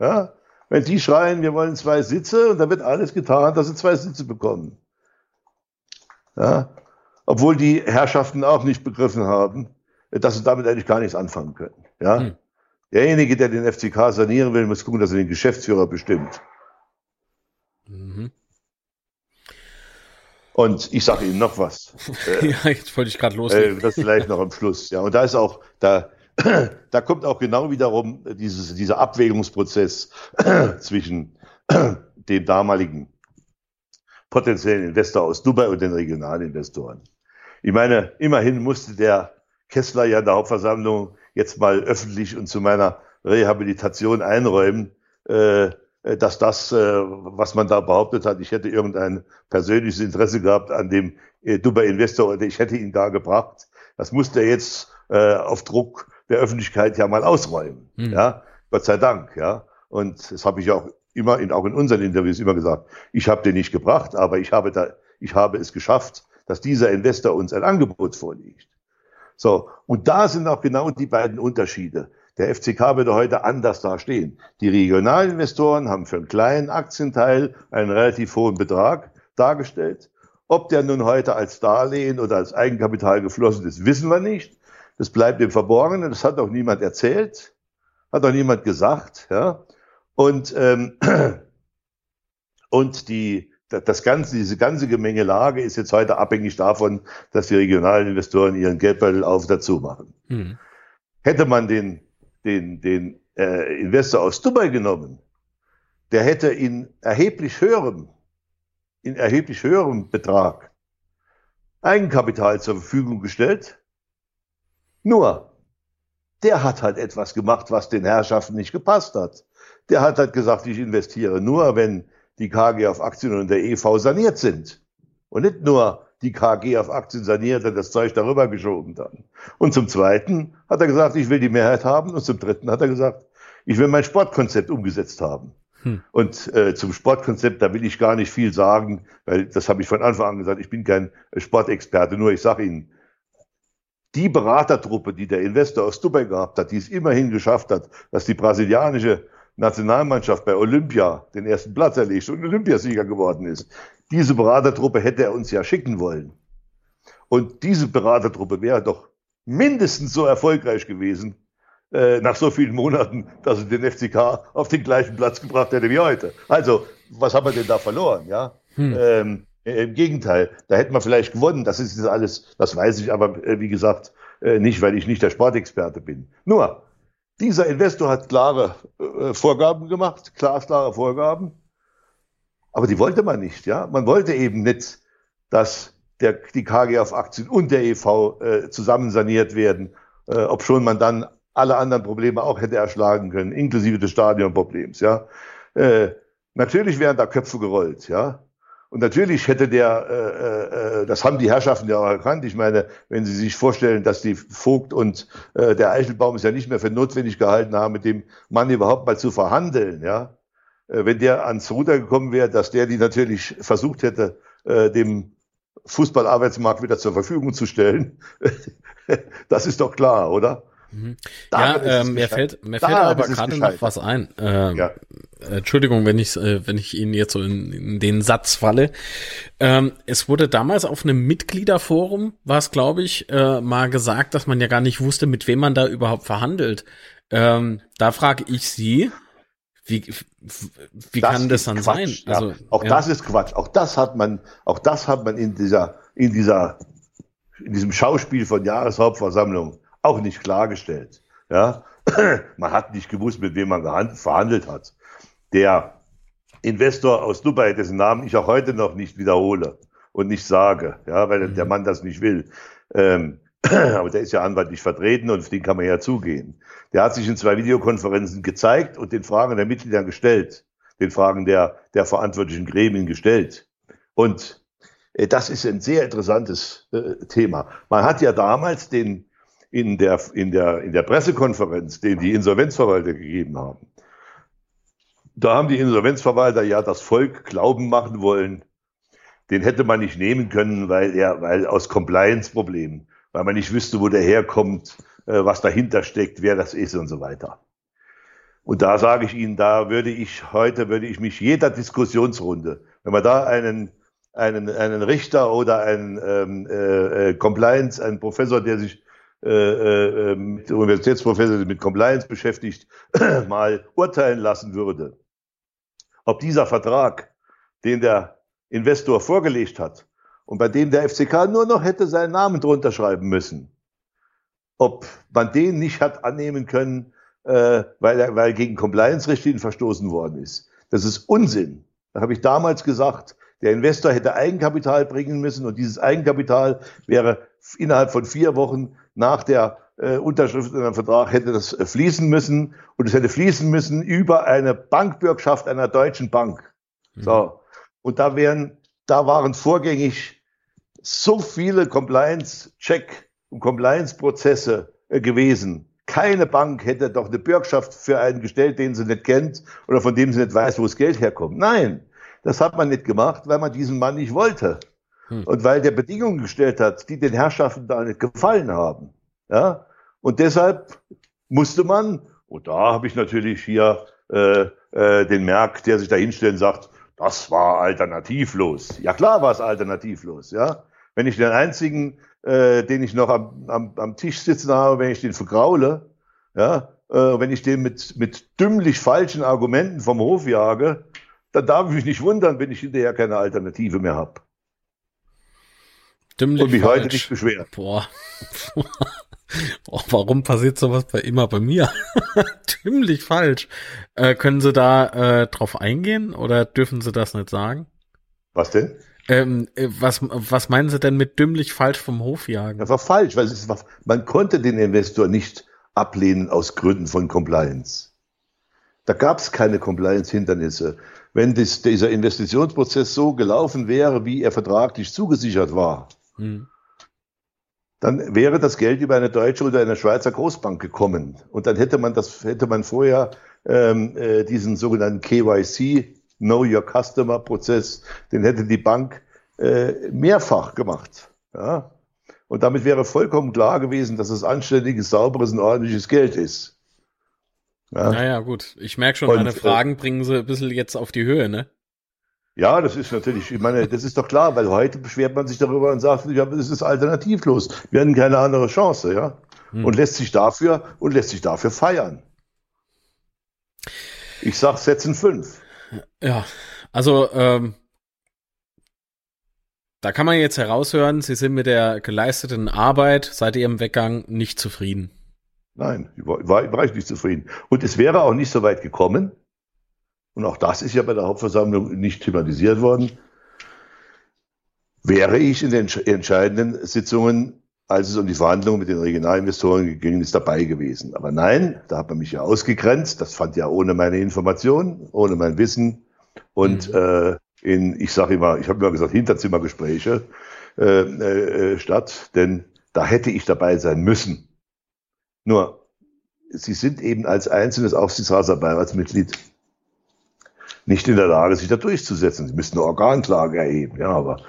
Ja, wenn die schreien, wir wollen zwei Sitze und da wird alles getan, dass sie zwei Sitze bekommen. Ja, obwohl die Herrschaften auch nicht begriffen haben, dass sie damit eigentlich gar nichts anfangen können. Ja? Hm. Derjenige, der den FCK sanieren will, muss gucken, dass er den Geschäftsführer bestimmt. Mhm. Und ich sage Ihnen noch was. Äh, ja, jetzt wollte ich gerade los. Äh, das vielleicht noch am Schluss. Ja, und da ist auch, da, da kommt auch genau wiederum dieses, dieser Abwägungsprozess zwischen dem damaligen potenziellen Investor aus Dubai und den Regionalinvestoren. Ich meine, immerhin musste der Kessler ja in der Hauptversammlung jetzt mal öffentlich und zu meiner Rehabilitation einräumen, äh, dass das, äh, was man da behauptet hat, ich hätte irgendein persönliches Interesse gehabt an dem äh, Dubai Investor oder ich hätte ihn da gebracht. Das musste er jetzt äh, auf Druck der Öffentlichkeit ja mal ausräumen. Mhm. Ja, Gott sei Dank. Ja, und das habe ich auch immer, in, auch in unseren Interviews immer gesagt. Ich habe den nicht gebracht, aber ich habe da, ich habe es geschafft, dass dieser Investor uns ein Angebot vorlegt. So, und da sind auch genau die beiden Unterschiede. Der FCK würde heute anders dastehen. Die Regionalinvestoren haben für einen kleinen Aktienteil einen relativ hohen Betrag dargestellt. Ob der nun heute als Darlehen oder als Eigenkapital geflossen ist, wissen wir nicht. Das bleibt im Verborgenen. Das hat auch niemand erzählt, hat auch niemand gesagt. Ja. Und, ähm, und die, das ganze, diese ganze Gemengelage ist jetzt heute abhängig davon, dass die regionalen Investoren ihren Geldbeutel auf dazu machen. Hm. Hätte man den den, den äh, Investor aus Dubai genommen, der hätte in erheblich höherem, in erheblich höherem Betrag Eigenkapital zur Verfügung gestellt. Nur, der hat halt etwas gemacht, was den Herrschaften nicht gepasst hat. Der hat halt gesagt, ich investiere nur, wenn die KG auf Aktien und der EV saniert sind. Und nicht nur, die KG auf Aktien saniert und das Zeug darüber geschoben dann. Und zum Zweiten hat er gesagt, ich will die Mehrheit haben. Und zum Dritten hat er gesagt, ich will mein Sportkonzept umgesetzt haben. Hm. Und äh, zum Sportkonzept, da will ich gar nicht viel sagen, weil das habe ich von Anfang an gesagt, ich bin kein Sportexperte, nur ich sage Ihnen, die Beratertruppe, die der Investor aus Dubai gehabt hat, die es immerhin geschafft hat, dass die brasilianische Nationalmannschaft bei Olympia den ersten Platz erlegt und Olympiasieger geworden ist. Diese Beratertruppe hätte er uns ja schicken wollen. Und diese Beratertruppe wäre doch mindestens so erfolgreich gewesen, äh, nach so vielen Monaten, dass es den FCK auf den gleichen Platz gebracht hätte wie heute. Also, was haben wir denn da verloren, ja? Hm. Ähm, äh, Im Gegenteil, da hätten wir vielleicht gewonnen. Das ist alles, das weiß ich aber, äh, wie gesagt, äh, nicht, weil ich nicht der Sportexperte bin. Nur, dieser Investor hat klare äh, Vorgaben gemacht, glasklare Vorgaben. Aber die wollte man nicht, ja. Man wollte eben nicht, dass der, die KG auf Aktien und der EV äh, zusammen saniert werden, äh, ob schon man dann alle anderen Probleme auch hätte erschlagen können, inklusive des Stadionproblems, ja. Äh, natürlich wären da Köpfe gerollt, ja. Und natürlich hätte der, äh, äh, das haben die Herrschaften ja auch erkannt. Ich meine, wenn Sie sich vorstellen, dass die Vogt und äh, der Eichelbaum es ja nicht mehr für notwendig gehalten haben, mit dem Mann überhaupt mal zu verhandeln, ja, äh, wenn der ans Ruder gekommen wäre, dass der die natürlich versucht hätte, äh, dem Fußballarbeitsmarkt wieder zur Verfügung zu stellen. das ist doch klar, oder? Mhm. Ja, äh, mir fällt, mir fällt aber gerade noch was ein. Äh, ja. Entschuldigung, wenn ich, äh, wenn ich Ihnen jetzt so in, in den Satz falle. Ähm, es wurde damals auf einem Mitgliederforum, war es glaube ich, äh, mal gesagt, dass man ja gar nicht wusste, mit wem man da überhaupt verhandelt. Ähm, da frage ich Sie, wie, wie das kann das dann Quatsch, sein? Ja. Also, auch ja. das ist Quatsch. Auch das hat man, auch das hat man in dieser, in dieser, in diesem Schauspiel von Jahreshauptversammlung auch nicht klargestellt. Ja, man hat nicht gewusst, mit wem man verhandelt hat. Der Investor aus Dubai, dessen Namen ich auch heute noch nicht wiederhole und nicht sage, ja, weil mhm. der Mann das nicht will. Ähm, aber der ist ja anwaltlich vertreten und auf den kann man ja zugehen. Der hat sich in zwei Videokonferenzen gezeigt und den Fragen der Mitglieder gestellt, den Fragen der, der verantwortlichen Gremien gestellt. Und äh, das ist ein sehr interessantes äh, Thema. Man hat ja damals den in der, in der, in der Pressekonferenz, den die Insolvenzverwalter gegeben haben. Da haben die Insolvenzverwalter ja das Volk glauben machen wollen, den hätte man nicht nehmen können, weil er, weil aus Compliance-Problemen weil man nicht wüsste, wo der herkommt, äh, was dahinter steckt, wer das ist und so weiter. Und da sage ich Ihnen, da würde ich heute, würde ich mich jeder Diskussionsrunde, wenn man da einen, einen, einen Richter oder einen ähm, äh, äh Compliance, einen Professor, der sich äh, äh, mit Universitätsprofessor mit Compliance beschäftigt, mal urteilen lassen würde, ob dieser Vertrag, den der Investor vorgelegt hat, und bei dem der FCK nur noch hätte seinen Namen drunter schreiben müssen, ob man den nicht hat annehmen können, äh, weil, er, weil gegen Compliance-Richtlinien verstoßen worden ist. Das ist Unsinn. Da habe ich damals gesagt, der Investor hätte Eigenkapital bringen müssen und dieses Eigenkapital wäre innerhalb von vier Wochen nach der äh, Unterschrift in einem Vertrag hätte das äh, fließen müssen und es hätte fließen müssen über eine Bankbürgschaft einer deutschen Bank. Mhm. So. Und da wären, da waren vorgängig so viele Compliance-Check und Compliance-Prozesse äh, gewesen. Keine Bank hätte doch eine Bürgschaft für einen gestellt, den sie nicht kennt oder von dem sie nicht weiß, wo das Geld herkommt. Nein, das hat man nicht gemacht, weil man diesen Mann nicht wollte. Hm. Und weil der Bedingungen gestellt hat, die den Herrschaften da nicht gefallen haben. Ja? Und deshalb musste man, und da habe ich natürlich hier äh, äh, den Merk, der sich da hinstellt und sagt, das war alternativlos. Ja klar war es alternativlos, ja. Wenn ich den einzigen, äh, den ich noch am, am, am Tisch sitzen habe, wenn ich den vergraule, ja, äh, wenn ich den mit, mit dümmlich falschen Argumenten vom Hof jage, dann darf ich mich nicht wundern, wenn ich hinterher keine Alternative mehr habe. Dümmlich Und mich falsch. heute nicht beschweren. Boah. Oh, warum passiert sowas bei immer bei mir? Dümmlich falsch. Äh, können Sie da äh, drauf eingehen oder dürfen Sie das nicht sagen? Was denn? Ähm, äh, was, was meinen Sie denn mit dümmlich falsch vom Hof jagen? Das war falsch, weil es war, man konnte den Investor nicht ablehnen aus Gründen von Compliance. Da gab es keine Compliance-Hindernisse. Wenn das, dieser Investitionsprozess so gelaufen wäre, wie er vertraglich zugesichert war, hm dann wäre das Geld über eine deutsche oder eine Schweizer Großbank gekommen. Und dann hätte man das, hätte man vorher ähm, äh, diesen sogenannten KYC, Know Your Customer Prozess, den hätte die Bank äh, mehrfach gemacht. Ja? Und damit wäre vollkommen klar gewesen, dass es anständiges, sauberes und ordentliches Geld ist. Ja? Naja, gut. Ich merke schon, und, meine äh, Fragen bringen sie ein bisschen jetzt auf die Höhe, ne? Ja, das ist natürlich, ich meine, das ist doch klar, weil heute beschwert man sich darüber und sagt, ja, das ist alternativlos. Wir hatten keine andere Chance, ja. Hm. Und lässt sich dafür, und lässt sich dafür feiern. Ich sag, setzen fünf. Ja, also, ähm, da kann man jetzt heraushören, Sie sind mit der geleisteten Arbeit seit Ihrem Weggang nicht zufrieden. Nein, war, war ich nicht zufrieden. Und es wäre auch nicht so weit gekommen, und auch das ist ja bei der Hauptversammlung nicht thematisiert worden, wäre ich in den entscheidenden Sitzungen, als es um die Verhandlungen mit den Regionalinvestoren ging, ist dabei gewesen. Aber nein, da hat man mich ja ausgegrenzt. Das fand ja ohne meine Information, ohne mein Wissen und mhm. äh, in, ich sage immer, ich habe immer gesagt, Hinterzimmergespräche äh, äh, statt, denn da hätte ich dabei sein müssen. Nur, Sie sind eben als einzelnes Aufsichtsratsmitglied nicht in der Lage, sich da durchzusetzen. Sie müssten eine Organklage erheben, ja, aber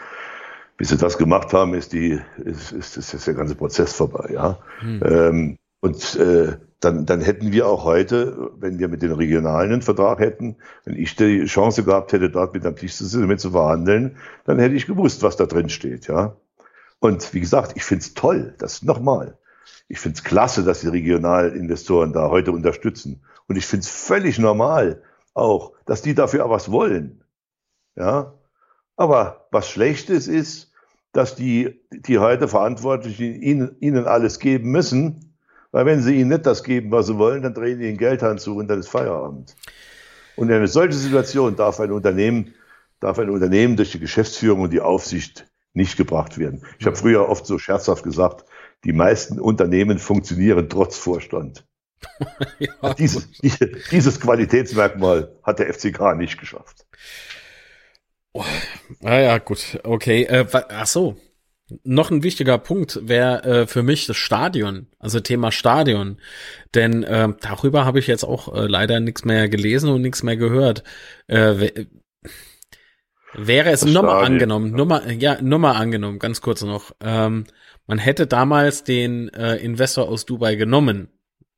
bis sie das gemacht haben, ist die, ist, ist, ist, der ganze Prozess vorbei, ja. Hm. Ähm, und äh, dann, dann hätten wir auch heute, wenn wir mit den Regionalen einen Vertrag hätten, wenn ich die Chance gehabt hätte, dort mit am Tisch zu sitzen, mit zu verhandeln, dann hätte ich gewusst, was da drin steht, ja. Und wie gesagt, ich finde es toll, das nochmal. Ich finde es klasse, dass die Regionalinvestoren da heute unterstützen. Und ich finde es völlig normal, auch, dass die dafür auch was wollen. Ja. Aber was Schlechtes ist, dass die, die heute Verantwortlichen ihnen, ihnen alles geben müssen, weil wenn sie ihnen nicht das geben, was sie wollen, dann drehen die den Geldhand zu und dann ist Feierabend. Und in eine solche Situation darf ein Unternehmen, darf ein Unternehmen durch die Geschäftsführung und die Aufsicht nicht gebracht werden. Ich habe früher oft so scherzhaft gesagt, die meisten Unternehmen funktionieren trotz Vorstand. ja, dieses, dieses Qualitätsmerkmal hat der FCK nicht geschafft. Oh, naja, gut, okay. Äh, ach so, noch ein wichtiger Punkt wäre äh, für mich das Stadion, also Thema Stadion. Denn äh, darüber habe ich jetzt auch äh, leider nichts mehr gelesen und nichts mehr gehört. Äh, wäre es nur mal angenommen, nur mal, ja, nur mal angenommen, ganz kurz noch. Ähm, man hätte damals den äh, Investor aus Dubai genommen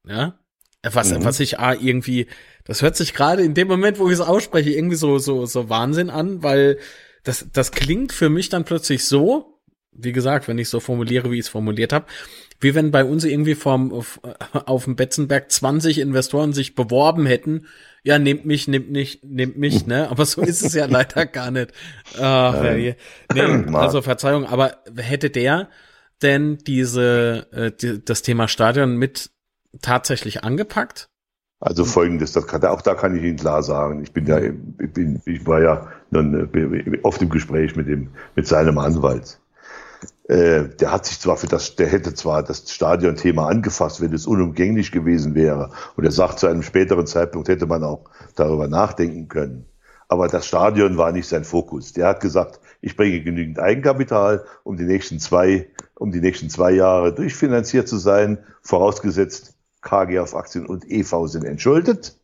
ja. Was, mhm. was ich ah, irgendwie, das hört sich gerade in dem Moment, wo ich es ausspreche, irgendwie so, so, so Wahnsinn an, weil das, das klingt für mich dann plötzlich so, wie gesagt, wenn ich so formuliere, wie ich es formuliert habe, wie wenn bei uns irgendwie vom auf, auf dem Betzenberg 20 Investoren sich beworben hätten, ja, nehmt mich, nehmt nicht, nehmt mich, ne? Aber so ist es ja leider gar nicht. Ach, nee, also Verzeihung, aber hätte der denn diese äh, die, das Thema Stadion mit tatsächlich angepackt? Also folgendes, das kann, auch da kann ich Ihnen klar sagen. Ich bin ja, ich bin, ich war ja nun äh, oft im Gespräch mit dem, mit seinem Anwalt. Äh, der hat sich zwar für das, der hätte zwar das Stadionthema angefasst, wenn es unumgänglich gewesen wäre. Und er sagt, zu einem späteren Zeitpunkt hätte man auch darüber nachdenken können. Aber das Stadion war nicht sein Fokus. Der hat gesagt, ich bringe genügend Eigenkapital, um die nächsten zwei, um die nächsten zwei Jahre durchfinanziert zu sein, vorausgesetzt, KG auf Aktien und EV sind entschuldet.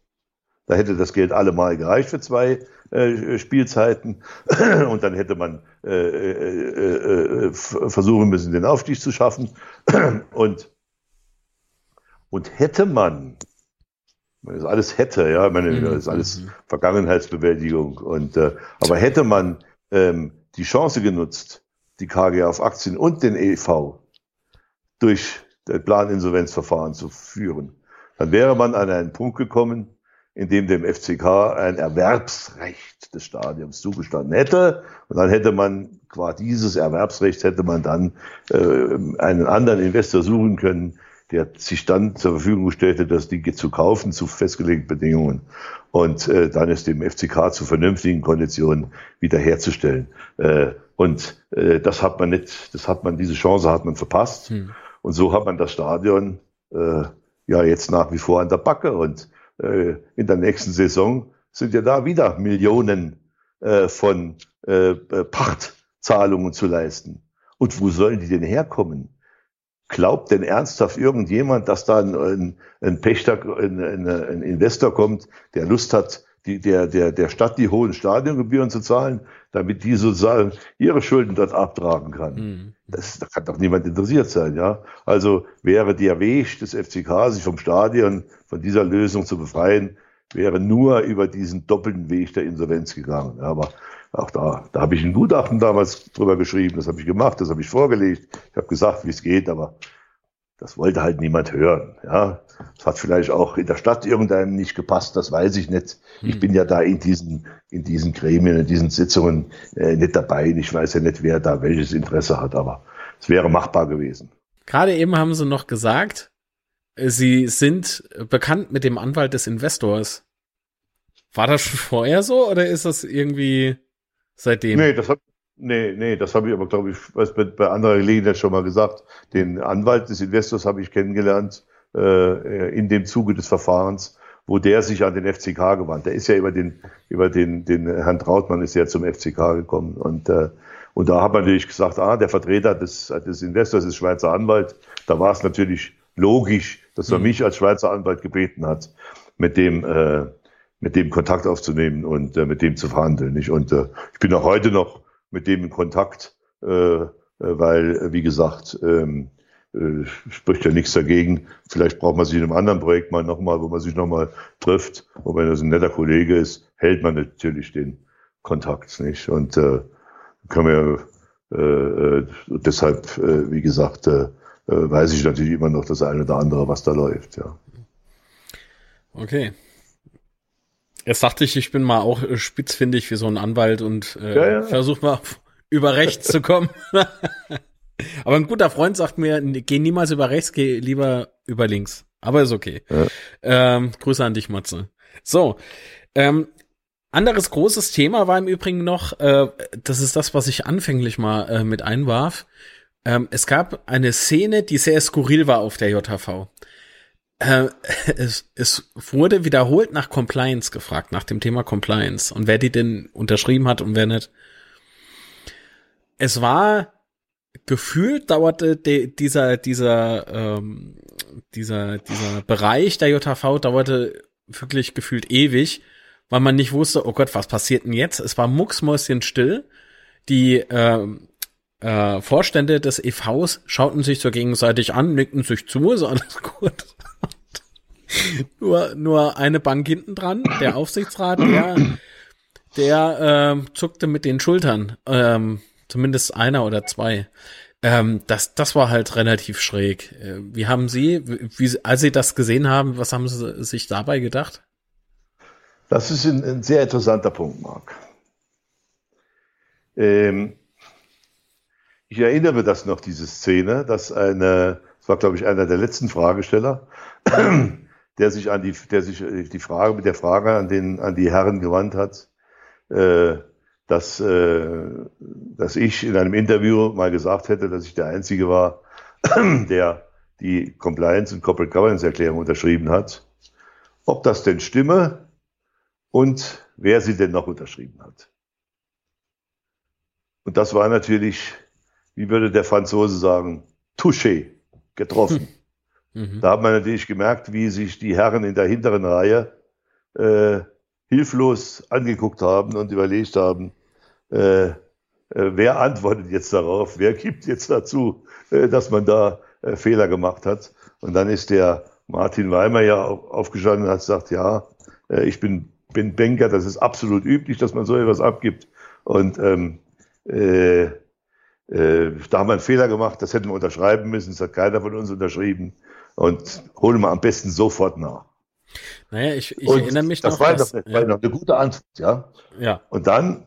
Da hätte das Geld allemal gereicht für zwei äh, Spielzeiten. Und dann hätte man äh, äh, äh, versuchen müssen, den Aufstieg zu schaffen. Und, und hätte man, das alles hätte, ja, meine, mhm. das ist alles mhm. Vergangenheitsbewältigung. Und, äh, aber hätte man ähm, die Chance genutzt, die KG auf Aktien und den EV durch Planinsolvenzverfahren zu führen, dann wäre man an einen Punkt gekommen, in dem dem FCK ein Erwerbsrecht des Stadions zugestanden hätte. Und dann hätte man qua dieses Erwerbsrecht hätte man dann äh, einen anderen Investor suchen können, der sich dann zur Verfügung stellte, das Ding zu kaufen zu festgelegten Bedingungen und äh, dann es dem FCK zu vernünftigen Konditionen wiederherzustellen. Äh, und äh, das hat man nicht, das hat man, diese Chance hat man verpasst. Hm. Und so hat man das Stadion äh, ja jetzt nach wie vor an der Backe. Und äh, in der nächsten Saison sind ja da wieder Millionen äh, von äh, Pachtzahlungen zu leisten. Und wo sollen die denn herkommen? Glaubt denn ernsthaft irgendjemand, dass da ein, ein Pächter, ein, ein Investor kommt, der Lust hat, die, der, der, der Stadt die hohen Stadiongebühren zu zahlen, damit die sozusagen ihre Schulden dort abtragen kann. Mhm. Das, da kann doch niemand interessiert sein, ja. Also wäre der Weg des FCK, sich vom Stadion, von dieser Lösung zu befreien, wäre nur über diesen doppelten Weg der Insolvenz gegangen. Aber auch da, da habe ich ein Gutachten damals drüber geschrieben, das habe ich gemacht, das habe ich vorgelegt. Ich habe gesagt, wie es geht, aber das wollte halt niemand hören. Ja, es hat vielleicht auch in der Stadt irgendeinem nicht gepasst, das weiß ich nicht. Ich hm. bin ja da in diesen, in diesen Gremien, in diesen Sitzungen äh, nicht dabei. Ich weiß ja nicht, wer da welches Interesse hat, aber es wäre machbar gewesen. Gerade eben haben Sie noch gesagt, Sie sind bekannt mit dem Anwalt des Investors. War das schon vorher so oder ist das irgendwie seitdem? Nee, das hat, Nee, nee, das habe ich aber, glaube ich, was bei, bei anderer Gelegenheit schon mal gesagt. Den Anwalt des Investors habe ich kennengelernt äh, in dem Zuge des Verfahrens, wo der sich an den FCK gewandt. Der ist ja über den, über den, den Herrn Trautmann ist ja zum FCK gekommen. Und, äh, und da hat man natürlich gesagt, ah, der Vertreter des, des Investors ist Schweizer Anwalt. Da war es natürlich logisch, dass er mhm. mich als Schweizer Anwalt gebeten hat, mit dem, äh, mit dem Kontakt aufzunehmen und äh, mit dem zu verhandeln. Nicht? Und äh, ich bin auch heute noch mit dem in Kontakt, äh, äh weil, äh, wie gesagt, ähm, äh, spricht ja nichts dagegen. Vielleicht braucht man sich in einem anderen Projekt mal nochmal, wo man sich nochmal trifft. Und wenn das ein netter Kollege ist, hält man natürlich den Kontakt nicht. Und äh, können wir äh, äh, deshalb, äh, wie gesagt, äh, weiß ich natürlich immer noch das eine oder andere, was da läuft, ja. Okay. Jetzt dachte ich, ich bin mal auch äh, spitzfindig wie so ein Anwalt und äh, ja, ja. versuch mal über rechts zu kommen. Aber ein guter Freund sagt mir, geh niemals über rechts, geh lieber über links. Aber ist okay. Ja. Ähm, Grüße an dich, Matze. So, ähm, anderes großes Thema war im Übrigen noch, äh, das ist das, was ich anfänglich mal äh, mit einwarf. Ähm, es gab eine Szene, die sehr skurril war auf der JV. Äh, es, es wurde wiederholt nach Compliance gefragt, nach dem Thema Compliance und wer die denn unterschrieben hat und wer nicht. Es war gefühlt dauerte de, dieser dieser ähm, dieser dieser Bereich der JV dauerte wirklich gefühlt ewig, weil man nicht wusste, oh Gott, was passiert denn jetzt? Es war mucksmäuschen still. Die äh, äh, Vorstände des EVs schauten sich so gegenseitig an, nickten sich zu, so alles gut nur, nur eine Bank hinten dran, der Aufsichtsrat, der, der ähm, zuckte mit den Schultern. Ähm, zumindest einer oder zwei. Ähm, das, das war halt relativ schräg. Äh, wie haben Sie, wie, als Sie das gesehen haben, was haben Sie sich dabei gedacht? Das ist ein, ein sehr interessanter Punkt, Marc. Ähm, ich erinnere das noch, diese Szene, dass eine, das war, glaube ich, einer der letzten Fragesteller, der sich an die, der sich die Frage mit der Frage an den, an die Herren gewandt hat, äh, dass, äh, dass ich in einem Interview mal gesagt hätte, dass ich der Einzige war, der die Compliance und Corporate Governance Erklärung unterschrieben hat. Ob das denn stimme und wer sie denn noch unterschrieben hat. Und das war natürlich, wie würde der Franzose sagen, touché, getroffen. Mhm. Da hat man natürlich gemerkt, wie sich die Herren in der hinteren Reihe äh, hilflos angeguckt haben und überlegt haben, äh, äh, wer antwortet jetzt darauf, wer gibt jetzt dazu, äh, dass man da äh, Fehler gemacht hat. Und dann ist der Martin Weimer ja aufgestanden und hat gesagt, ja, ich bin, bin Banker, das ist absolut üblich, dass man so etwas abgibt. Und ähm, äh, äh, da haben wir einen Fehler gemacht, das hätten wir unterschreiben müssen, das hat keiner von uns unterschrieben. Und holen wir am besten sofort nach. Naja, ich, ich erinnere mich das noch. War das, das ja. war noch eine gute Antwort, ja. Ja. Und dann,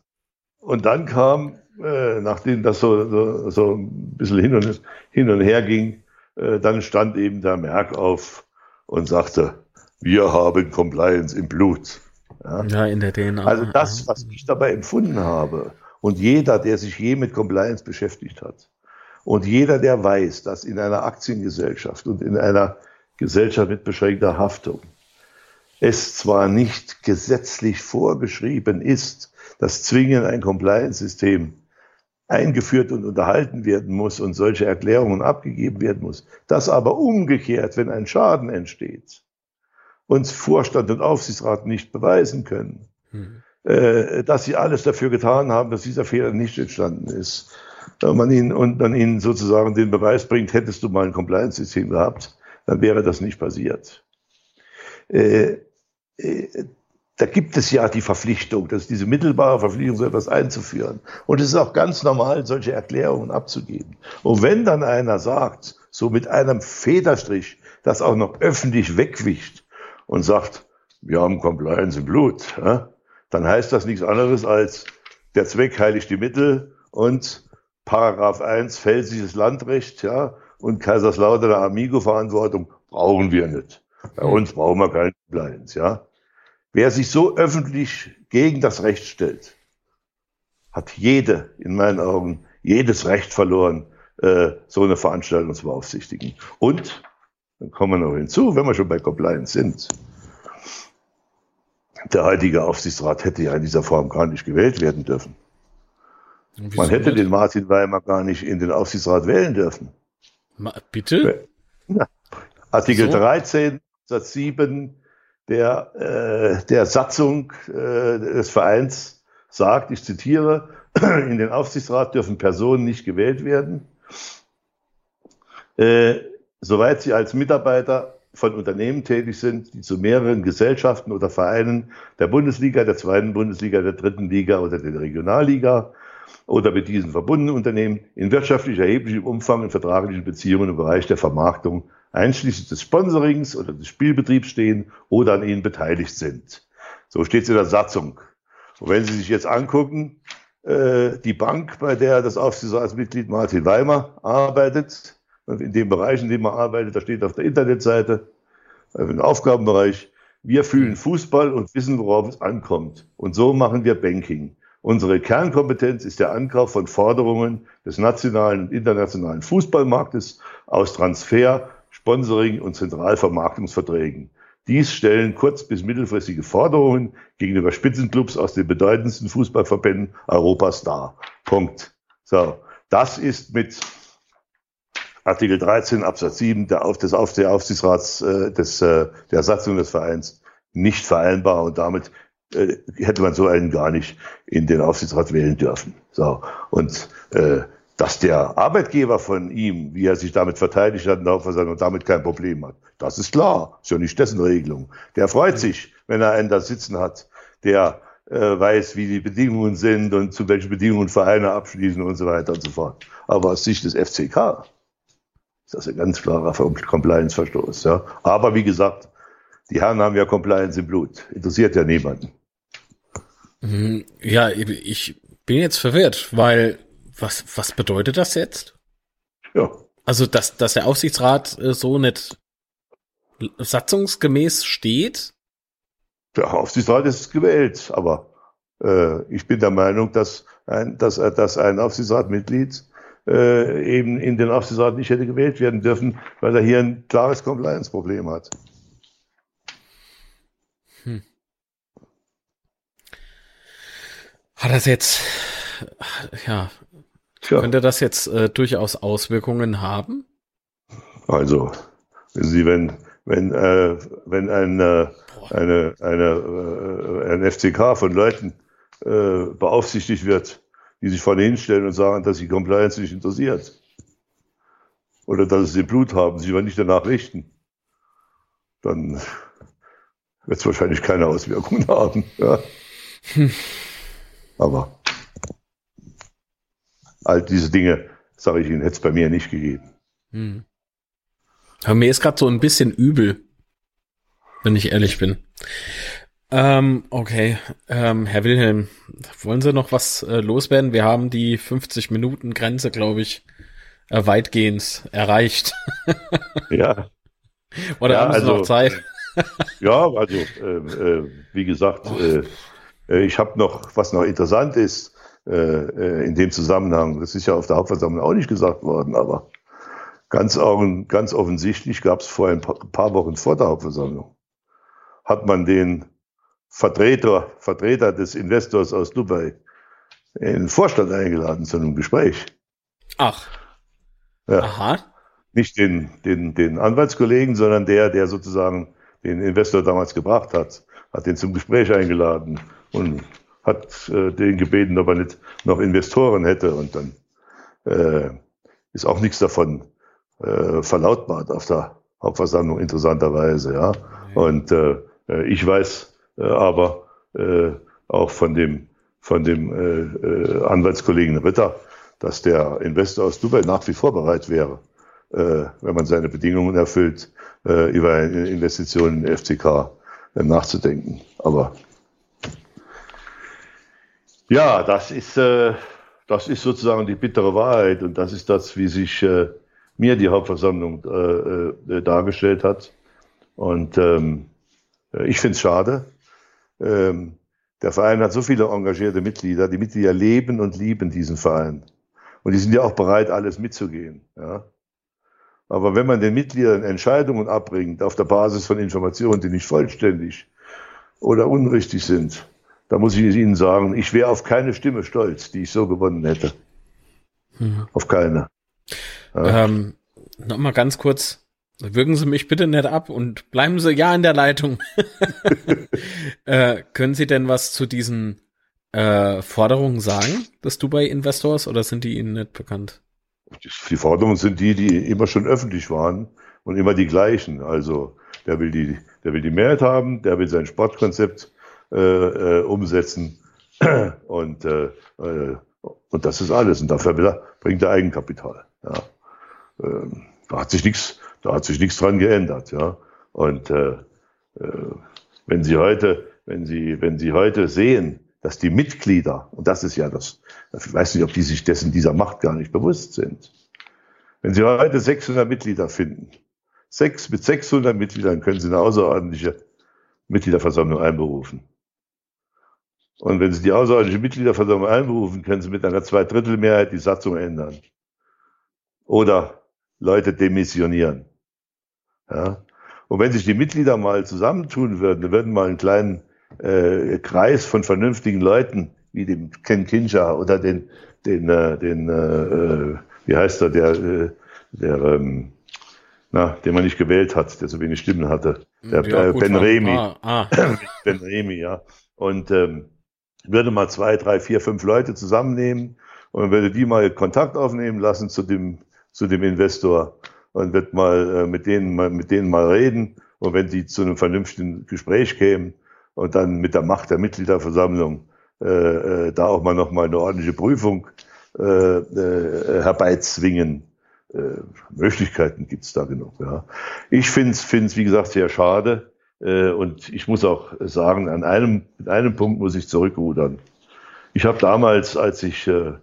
und dann kam, äh, nachdem das so, so, so ein bisschen hin und, hin und her ging, äh, dann stand eben der Merck auf und sagte, wir haben Compliance im Blut. Ja, ja in der DNA. Also das, was ich dabei empfunden habe, und jeder, der sich je mit Compliance beschäftigt hat, und jeder, der weiß, dass in einer Aktiengesellschaft und in einer Gesellschaft mit beschränkter Haftung es zwar nicht gesetzlich vorgeschrieben ist, dass zwingend ein Compliance-System eingeführt und unterhalten werden muss und solche Erklärungen abgegeben werden muss, dass aber umgekehrt, wenn ein Schaden entsteht, uns Vorstand und Aufsichtsrat nicht beweisen können, hm. äh, dass sie alles dafür getan haben, dass dieser Fehler nicht entstanden ist, man ihnen und man ihnen sozusagen den Beweis bringt, hättest du mal ein Compliance-System gehabt, dann wäre das nicht passiert. Äh, äh, da gibt es ja die Verpflichtung, dass diese mittelbare Verpflichtung, so etwas einzuführen. Und es ist auch ganz normal, solche Erklärungen abzugeben. Und wenn dann einer sagt, so mit einem Federstrich, das auch noch öffentlich wegwischt und sagt, wir haben Compliance im Blut, ja, dann heißt das nichts anderes als, der Zweck heiligt die Mittel und Paragraph 1 pfälzisches Landrecht, ja, und Kaiserslautern Amigo-Verantwortung brauchen wir nicht. Bei hm. uns brauchen wir keine Compliance, ja. Wer sich so öffentlich gegen das Recht stellt, hat jede, in meinen Augen, jedes Recht verloren, äh, so eine Veranstaltung zu beaufsichtigen. Und, dann kommen wir noch hinzu, wenn wir schon bei Compliance sind, der heutige Aufsichtsrat hätte ja in dieser Form gar nicht gewählt werden dürfen. Man hätte den Martin Weimar gar nicht in den Aufsichtsrat wählen dürfen. Ma, bitte? Ja. Artikel so? 13, Satz 7 der, äh, der Satzung äh, des Vereins sagt, ich zitiere, in den Aufsichtsrat dürfen Personen nicht gewählt werden, äh, soweit sie als Mitarbeiter von Unternehmen tätig sind, die zu mehreren Gesellschaften oder Vereinen der Bundesliga, der zweiten Bundesliga, der dritten Liga oder der Regionalliga oder mit diesen verbundenen Unternehmen in wirtschaftlich erheblichem Umfang in vertraglichen Beziehungen im Bereich der Vermarktung, einschließlich des Sponsorings oder des Spielbetriebs stehen oder an ihnen beteiligt sind. So steht es in der Satzung. Und wenn Sie sich jetzt angucken, äh, die Bank, bei der das Aufsichtsratsmitglied Martin Weimer arbeitet, in dem Bereich, in dem er arbeitet, da steht auf der Internetseite, äh, im Aufgabenbereich, wir fühlen Fußball und wissen, worauf es ankommt. Und so machen wir Banking. Unsere Kernkompetenz ist der Ankauf von Forderungen des nationalen und internationalen Fußballmarktes aus Transfer, Sponsoring und Zentralvermarktungsverträgen. Dies stellen kurz- bis mittelfristige Forderungen gegenüber Spitzenclubs aus den bedeutendsten Fußballverbänden Europas dar. Punkt. So, das ist mit Artikel 13 Absatz 7 der, Auf, des Auf, der Aufsichtsrats äh, des, äh, der Satzung des Vereins nicht vereinbar und damit äh, hätte man so einen gar nicht in den Aufsichtsrat wählen dürfen. So. Und äh, dass der Arbeitgeber von ihm, wie er sich damit verteidigt hat in der Hauptversammlung, damit kein Problem hat, das ist klar. Ist ja nicht dessen Regelung. Der freut sich, wenn er einen da sitzen hat, der äh, weiß, wie die Bedingungen sind und zu welchen Bedingungen Vereine abschließen und so weiter und so fort. Aber aus Sicht des FCK ist das ein ganz klarer Compliance-Verstoß. Ja. Aber wie gesagt, die Herren haben ja Compliance im Blut. Interessiert ja niemanden. Mhm. Ja, ich bin jetzt verwirrt, weil was, was bedeutet das jetzt? Ja. Also, dass, dass der Aufsichtsrat äh, so nicht satzungsgemäß steht? Der Aufsichtsrat ist gewählt, aber äh, ich bin der Meinung, dass ein, dass, dass ein Aufsichtsratmitglied äh, eben in den Aufsichtsrat nicht hätte gewählt werden dürfen, weil er hier ein klares Compliance-Problem hat. Hat das jetzt, ja, Tja. könnte das jetzt äh, durchaus Auswirkungen haben? Also, wissen Sie, wenn, wenn, äh, wenn ein, äh, eine, eine, äh, ein FCK von Leuten äh, beaufsichtigt wird, die sich vorne hinstellen und sagen, dass sie Compliance nicht interessiert. Oder dass sie Blut haben, sich aber nicht danach richten. Dann wird es wahrscheinlich keine Auswirkungen haben. Ja. Hm. Aber all diese Dinge, sage ich Ihnen, hätte es bei mir nicht gegeben. Hm. Aber mir ist gerade so ein bisschen übel, wenn ich ehrlich bin. Ähm, okay, ähm, Herr Wilhelm, wollen Sie noch was äh, loswerden? Wir haben die 50 Minuten Grenze, glaube ich, äh, weitgehend erreicht. ja. Oder ja, haben Sie also, noch Zeit? ja, also äh, äh, wie gesagt, äh, äh, ich habe noch, was noch interessant ist äh, in dem Zusammenhang, das ist ja auf der Hauptversammlung auch nicht gesagt worden, aber ganz, ganz offensichtlich gab es vor ein paar Wochen vor der Hauptversammlung, hat man den Vertreter, Vertreter des Investors aus Dubai in den Vorstand eingeladen zu einem Gespräch. Ach. Ja. Aha. Nicht den, den, den Anwaltskollegen, sondern der, der sozusagen den Investor damals gebracht hat, hat den zum Gespräch eingeladen und hat äh, den gebeten, ob er nicht noch Investoren hätte. Und dann äh, ist auch nichts davon äh, verlautbart auf der Hauptversammlung, interessanterweise. Ja. Und äh, ich weiß, äh, aber äh, auch von dem, von dem äh, Anwaltskollegen Ritter, dass der Investor aus Dubai nach wie vor bereit wäre, wenn man seine Bedingungen erfüllt, über eine Investition in FCK nachzudenken. Aber ja, das ist, das ist sozusagen die bittere Wahrheit und das ist das, wie sich mir die Hauptversammlung dargestellt hat. Und ähm, ich finde es schade, ähm, der Verein hat so viele engagierte Mitglieder. Die Mitglieder leben und lieben diesen Verein. Und die sind ja auch bereit, alles mitzugehen. Ja. Aber wenn man den Mitgliedern Entscheidungen abbringt auf der Basis von Informationen, die nicht vollständig oder unrichtig sind, da muss ich Ihnen sagen, ich wäre auf keine Stimme stolz, die ich so gewonnen hätte. Mhm. Auf keine. Ja. Ähm, Nochmal ganz kurz, Wirken Sie mich bitte nicht ab und bleiben Sie ja in der Leitung. äh, können Sie denn was zu diesen äh, Forderungen sagen des Dubai Investors oder sind die Ihnen nicht bekannt? Die Forderungen sind die, die immer schon öffentlich waren und immer die gleichen. Also der will die, der will die Mehrheit haben, der will sein Sportkonzept äh, äh, umsetzen und äh, äh, und das ist alles. Und dafür bringt er Eigenkapital. Ja. Ähm, da hat sich nichts da hat sich nichts dran geändert, ja. Und äh, äh, wenn Sie heute, wenn Sie, wenn Sie heute sehen, dass die Mitglieder, und das ist ja das, ich weiß nicht, ob die sich dessen dieser Macht gar nicht bewusst sind. Wenn Sie heute 600 Mitglieder finden, sechs, mit 600 Mitgliedern können Sie eine außerordentliche Mitgliederversammlung einberufen. Und wenn Sie die außerordentliche Mitgliederversammlung einberufen, können Sie mit einer Zweidrittelmehrheit die Satzung ändern. Oder Leute demissionieren. Ja? Und wenn sich die Mitglieder mal zusammentun würden, dann würden mal einen kleinen äh, Kreis von vernünftigen Leuten, wie dem Ken Kinja oder den, den, äh, den äh, äh, wie heißt er, der, äh, der, ähm, na, den man nicht gewählt hat, der so wenig Stimmen hatte. Der ja, äh, Ben Remi. Ah, ah. ben Remi, ja. Und ähm, würde mal zwei, drei, vier, fünf Leute zusammennehmen und würde die mal Kontakt aufnehmen lassen zu dem, zu dem Investor und wird mal äh, mit denen mal mit denen mal reden und wenn die zu einem vernünftigen Gespräch kämen, und dann mit der Macht der Mitgliederversammlung äh, äh, da auch mal nochmal eine ordentliche Prüfung äh, äh, herbeizwingen. Äh, Möglichkeiten gibt's da genug. Ja. Ich finde es, wie gesagt, sehr schade. Äh, und ich muss auch sagen, an einem, an einem Punkt muss ich zurückrudern. Ich habe damals, als ich, äh,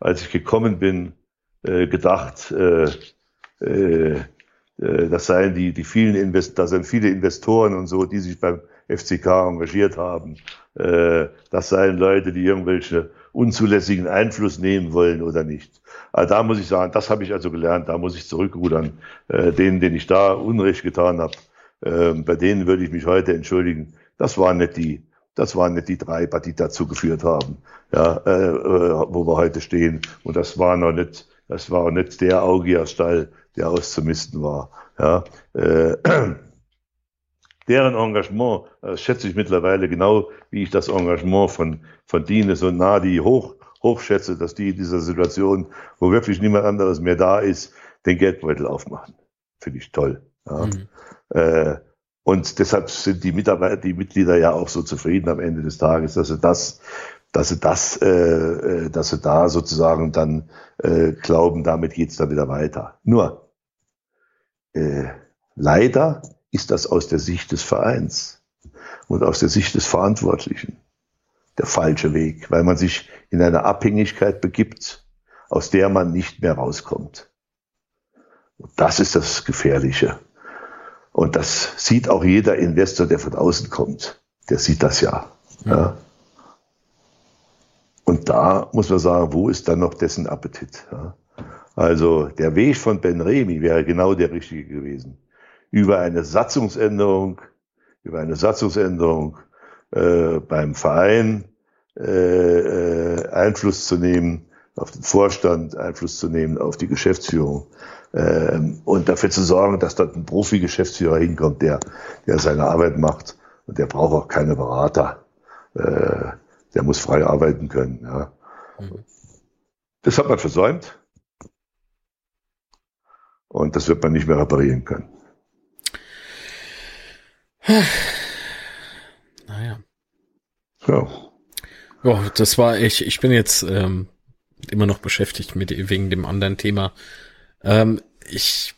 als ich gekommen bin, äh, gedacht, das seien die, die vielen Invest das sind viele Investoren und so, die sich beim FCK engagiert haben. Das seien Leute, die irgendwelche unzulässigen Einfluss nehmen wollen oder nicht. Also da muss ich sagen, das habe ich also gelernt, da muss ich zurückrudern. Denen, denen ich da Unrecht getan habe, äh, bei denen würde ich mich heute entschuldigen. Das waren nicht die, das waren nicht die drei, die dazu geführt haben, ja, äh, äh, wo wir heute stehen. Und das war noch nicht, das war auch nicht der Augierstall, der auszumisten war. Ja, äh, deren Engagement äh, schätze ich mittlerweile genau, wie ich das Engagement von, von Dines und Nadi hoch, hochschätze, dass die in dieser Situation, wo wirklich niemand anderes mehr da ist, den Geldbeutel aufmachen. Finde ich toll. Ja. Mhm. Äh, und deshalb sind die Mitarbeiter, die Mitglieder ja auch so zufrieden am Ende des Tages, dass sie das, dass sie das, äh, äh dass sie da sozusagen dann glauben, damit geht's dann wieder weiter. Nur leider ist das aus der Sicht des Vereins und aus der Sicht des Verantwortlichen der falsche Weg, weil man sich in eine Abhängigkeit begibt, aus der man nicht mehr rauskommt. Und das ist das Gefährliche. Und das sieht auch jeder Investor, der von außen kommt. Der sieht das ja. ja. Und da muss man sagen, wo ist dann noch dessen Appetit? Ja? Also der Weg von Ben Remy wäre genau der richtige gewesen über eine Satzungsänderung, über eine Satzungsänderung äh, beim Verein äh, äh, Einfluss zu nehmen auf den Vorstand, Einfluss zu nehmen auf die Geschäftsführung äh, und dafür zu sorgen, dass dort ein Profi-Geschäftsführer hinkommt, der, der seine Arbeit macht und der braucht auch keine Berater. Äh, der muss frei arbeiten können. Ja. Mhm. Das hat man versäumt und das wird man nicht mehr reparieren können. naja. Ja. Oh, das war ich. Ich bin jetzt ähm, immer noch beschäftigt mit wegen dem anderen Thema. Ähm, ich.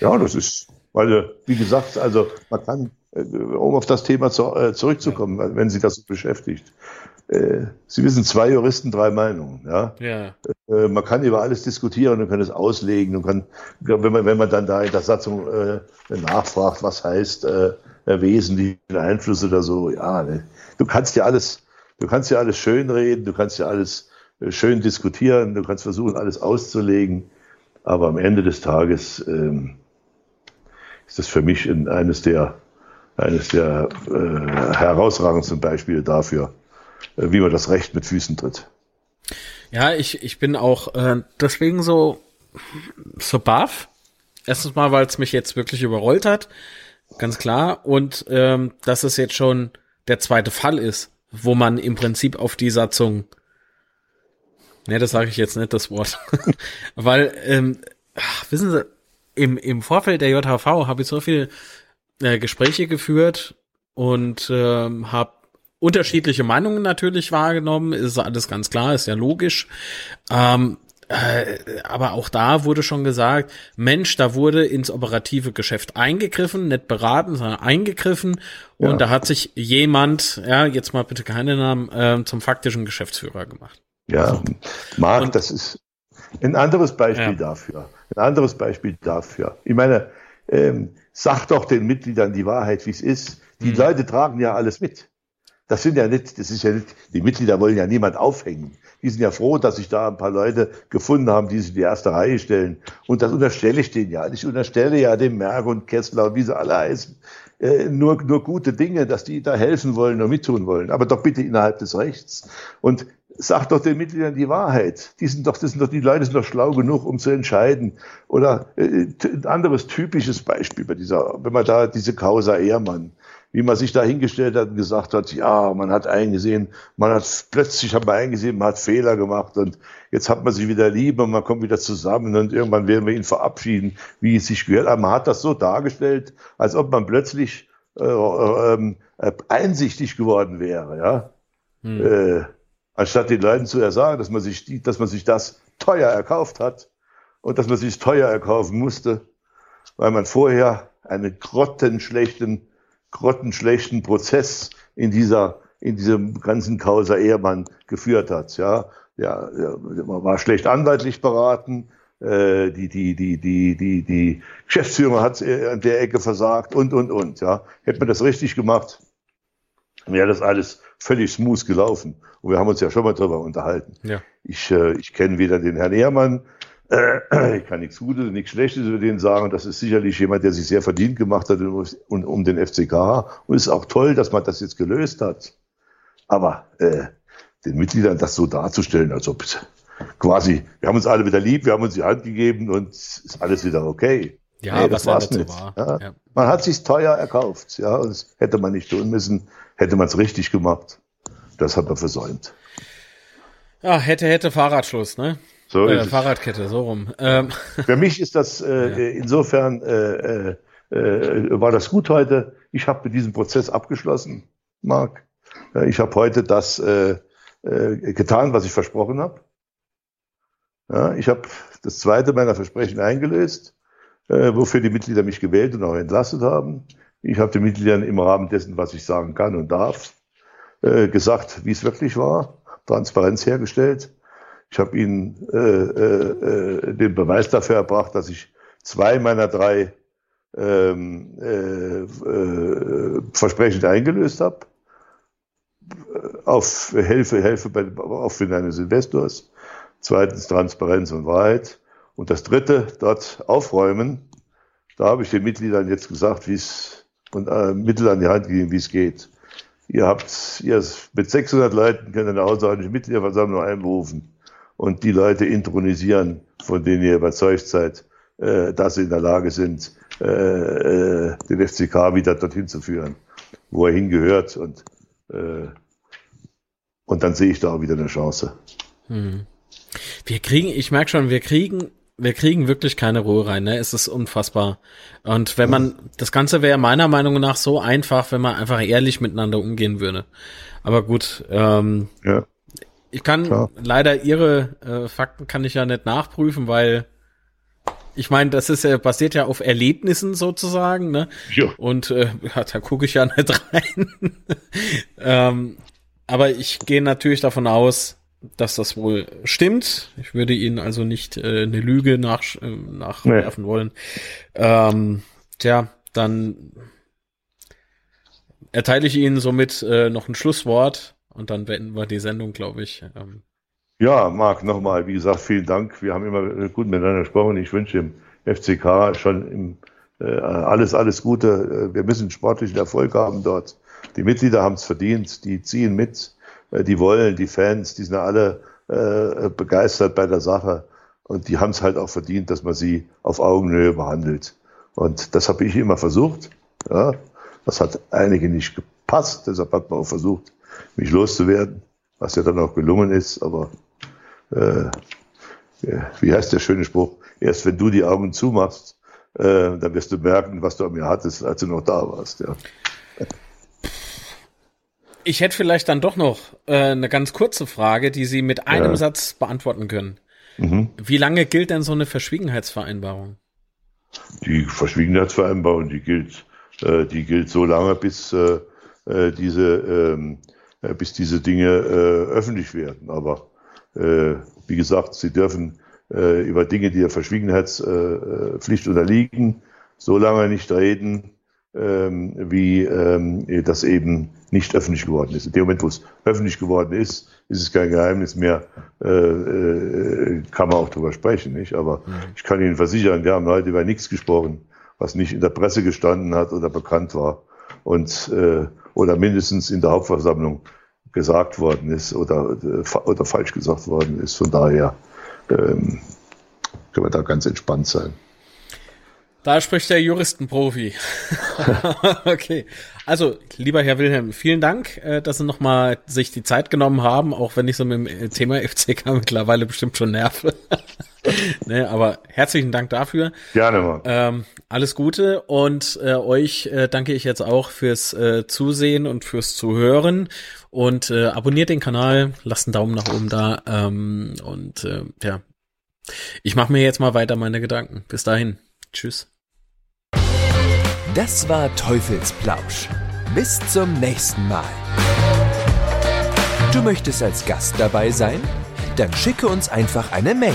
Ja, das ist, weil wie gesagt, also man kann, äh, um auf das Thema zu, äh, zurückzukommen, ja. wenn Sie das beschäftigt. Äh, Sie wissen, zwei Juristen, drei Meinungen. Ja. ja. Äh, man kann über alles diskutieren und kann es auslegen und kann, wenn man, wenn man dann da in der Satzung äh, nachfragt, was heißt äh, äh, wesentlichen Einfluss oder so. Ja, ne? du kannst ja alles, du kannst ja alles schön reden, du kannst ja alles äh, schön diskutieren, du kannst versuchen, alles auszulegen. Aber am Ende des Tages ähm, ist das für mich in eines der, eines der äh, herausragendsten Beispiele dafür, äh, wie man das Recht mit Füßen tritt. Ja, ich, ich bin auch äh, deswegen so, so baff. Erstens mal, weil es mich jetzt wirklich überrollt hat. Ganz klar. Und ähm, dass es jetzt schon der zweite Fall ist, wo man im Prinzip auf die Satzung, ne, das sage ich jetzt nicht das Wort, weil ähm, ach, wissen Sie, im im Vorfeld der JHV habe ich so viele äh, Gespräche geführt und ähm, habe unterschiedliche Meinungen natürlich wahrgenommen, ist alles ganz klar, ist ja logisch. Ähm, äh, aber auch da wurde schon gesagt, Mensch, da wurde ins operative Geschäft eingegriffen, nicht beraten, sondern eingegriffen. Und ja. da hat sich jemand, ja, jetzt mal bitte keine Namen, äh, zum faktischen Geschäftsführer gemacht. Ja. Marc, das ist ein anderes Beispiel ja. dafür. Ein anderes Beispiel dafür. Ich meine, ähm, sag doch den Mitgliedern die Wahrheit, wie es ist. Die mhm. Leute tragen ja alles mit. Das sind ja nicht, das ist ja nicht, die Mitglieder wollen ja niemand aufhängen. Die sind ja froh, dass sich da ein paar Leute gefunden haben, die sich in die erste Reihe stellen. Und das unterstelle ich denen ja. Ich unterstelle ja dem Merck und Kessler und wie sie alle heißen, äh, nur, nur gute Dinge, dass die da helfen wollen und mittun wollen. Aber doch bitte innerhalb des Rechts. Und sag doch den Mitgliedern die Wahrheit. Die sind doch, das sind doch, die Leute sind doch schlau genug, um zu entscheiden. Oder äh, ein anderes typisches Beispiel bei dieser, wenn man da diese Causa Ehrmann, wie man sich da hingestellt hat und gesagt hat, ja, man hat eingesehen, man hat plötzlich hat man eingesehen, man hat Fehler gemacht und jetzt hat man sich wieder lieb und man kommt wieder zusammen und irgendwann werden wir ihn verabschieden, wie es sich gehört. Aber man hat das so dargestellt, als ob man plötzlich äh, äh, äh, einsichtig geworden wäre, ja, hm. Anstatt den Leuten zu ersagen, dass man sich die, dass man sich das teuer erkauft hat und dass man sich teuer erkaufen musste, weil man vorher einen grottenschlechten, grottenschlechten Prozess in dieser, in diesem ganzen Causa Ehrmann geführt hat, ja. Ja, man war schlecht anwaltlich beraten, äh, die, die, die, die, die, die Geschäftsführung hat äh, an der Ecke versagt und, und, und. Ja. Hätte man das richtig gemacht, wäre das alles völlig smooth gelaufen. Und wir haben uns ja schon mal darüber unterhalten. Ja. Ich, äh, ich kenne weder den Herrn Ehrmann, äh, ich kann nichts Gutes, nichts Schlechtes über den sagen. Das ist sicherlich jemand, der sich sehr verdient gemacht hat um, um den FCK. Und es ist auch toll, dass man das jetzt gelöst hat. Aber äh, den Mitgliedern das so darzustellen, als ob quasi, wir haben uns alle wieder lieb, wir haben uns die Hand gegeben und ist alles wieder okay. Ja, nee, das war's nicht. War. Ja. Ja. Man hat sich teuer erkauft, ja, und das hätte man nicht tun müssen, hätte man es richtig gemacht. Das hat man versäumt. Ja, hätte, hätte Fahrradschluss, ne? So äh, Fahrradkette, so rum. Ähm. Für mich ist das äh, ja. insofern äh, äh, äh, war das gut heute. Ich habe mit diesem Prozess abgeschlossen, Marc. Ich habe heute das äh, äh, getan, was ich versprochen habe. Ja, ich habe das zweite meiner Versprechen eingelöst, äh, wofür die Mitglieder mich gewählt und auch entlastet haben. Ich habe den Mitgliedern im Rahmen dessen, was ich sagen kann und darf, äh, gesagt, wie es wirklich war, Transparenz hergestellt. Ich habe ihnen äh, äh, den Beweis dafür erbracht, dass ich zwei meiner drei ähm, äh, äh, Versprechen eingelöst habe. Auf Hilfe, Hilfe bei, auf Willen eines Investors. Zweitens Transparenz und Wahrheit. Und das dritte, dort aufräumen. Da habe ich den Mitgliedern jetzt gesagt, wie es und äh, Mittel an die Hand gegeben, wie es geht. Ihr habt, ihr mit 600 Leuten könnt eine außerordentliche Mitgliederversammlung einberufen und die Leute intronisieren, von denen ihr überzeugt seid, äh, dass sie in der Lage sind, äh, äh, den FCK wieder dorthin zu führen, wo er hingehört und äh, und dann sehe ich da auch wieder eine Chance. Hm. Wir kriegen, ich merke schon, wir kriegen, wir kriegen wirklich keine Ruhe rein, ne? Es ist unfassbar. Und wenn man, das Ganze wäre meiner Meinung nach so einfach, wenn man einfach ehrlich miteinander umgehen würde. Aber gut, ähm, ja. ich kann Klar. leider ihre äh, Fakten kann ich ja nicht nachprüfen, weil ich meine, das ist ja basiert ja auf Erlebnissen sozusagen, ne? Ja. Und äh, ja, da gucke ich ja nicht rein. ähm, aber ich gehe natürlich davon aus, dass das wohl stimmt. Ich würde Ihnen also nicht äh, eine Lüge nach, äh, nachwerfen nee. wollen. Ähm, tja, dann erteile ich Ihnen somit äh, noch ein Schlusswort und dann beenden wir die Sendung, glaube ich. Ähm. Ja, Marc, nochmal, wie gesagt, vielen Dank. Wir haben immer gut miteinander gesprochen. Ich wünsche dem FCK schon im, äh, alles, alles Gute. Wir müssen sportlichen Erfolg haben dort. Die Mitglieder haben es verdient, die ziehen mit äh, die wollen, die Fans, die sind alle äh, begeistert bei der Sache und die haben es halt auch verdient, dass man sie auf Augenhöhe behandelt. Und das habe ich immer versucht. Ja. Das hat einige nicht gepasst, deshalb hat man auch versucht, mich loszuwerden, was ja dann auch gelungen ist. Aber äh, wie heißt der schöne Spruch? Erst wenn du die Augen zumachst, äh, dann wirst du merken, was du an mir hattest, als du noch da warst. Ja. Ich hätte vielleicht dann doch noch äh, eine ganz kurze Frage, die Sie mit einem ja. Satz beantworten können. Mhm. Wie lange gilt denn so eine Verschwiegenheitsvereinbarung? Die Verschwiegenheitsvereinbarung, die gilt, äh, die gilt so lange, bis äh, äh diese, ähm, äh, bis diese Dinge äh, öffentlich werden. Aber äh, wie gesagt, Sie dürfen äh, über Dinge, die der Verschwiegenheitspflicht unterliegen, so lange nicht reden, ähm, wie ähm, das eben nicht öffentlich geworden ist. In dem Moment, wo es öffentlich geworden ist, ist es kein Geheimnis mehr, äh, äh, kann man auch drüber sprechen. Nicht? Aber mhm. ich kann Ihnen versichern, wir haben heute über nichts gesprochen, was nicht in der Presse gestanden hat oder bekannt war und äh, oder mindestens in der Hauptversammlung gesagt worden ist oder, äh, oder falsch gesagt worden ist. Von daher ähm, können wir da ganz entspannt sein. Da spricht der Juristenprofi. okay. Also, lieber Herr Wilhelm, vielen Dank, äh, dass Sie nochmal sich die Zeit genommen haben, auch wenn ich so mit dem Thema FCK mittlerweile bestimmt schon nerve. ne, aber herzlichen Dank dafür. Gerne mal. Ähm, alles Gute und äh, euch äh, danke ich jetzt auch fürs äh, Zusehen und fürs Zuhören und äh, abonniert den Kanal, lasst einen Daumen nach oben da ähm, und äh, ja, ich mache mir jetzt mal weiter meine Gedanken. Bis dahin, tschüss. Das war Teufelsplausch. Bis zum nächsten Mal. Du möchtest als Gast dabei sein? Dann schicke uns einfach eine Mail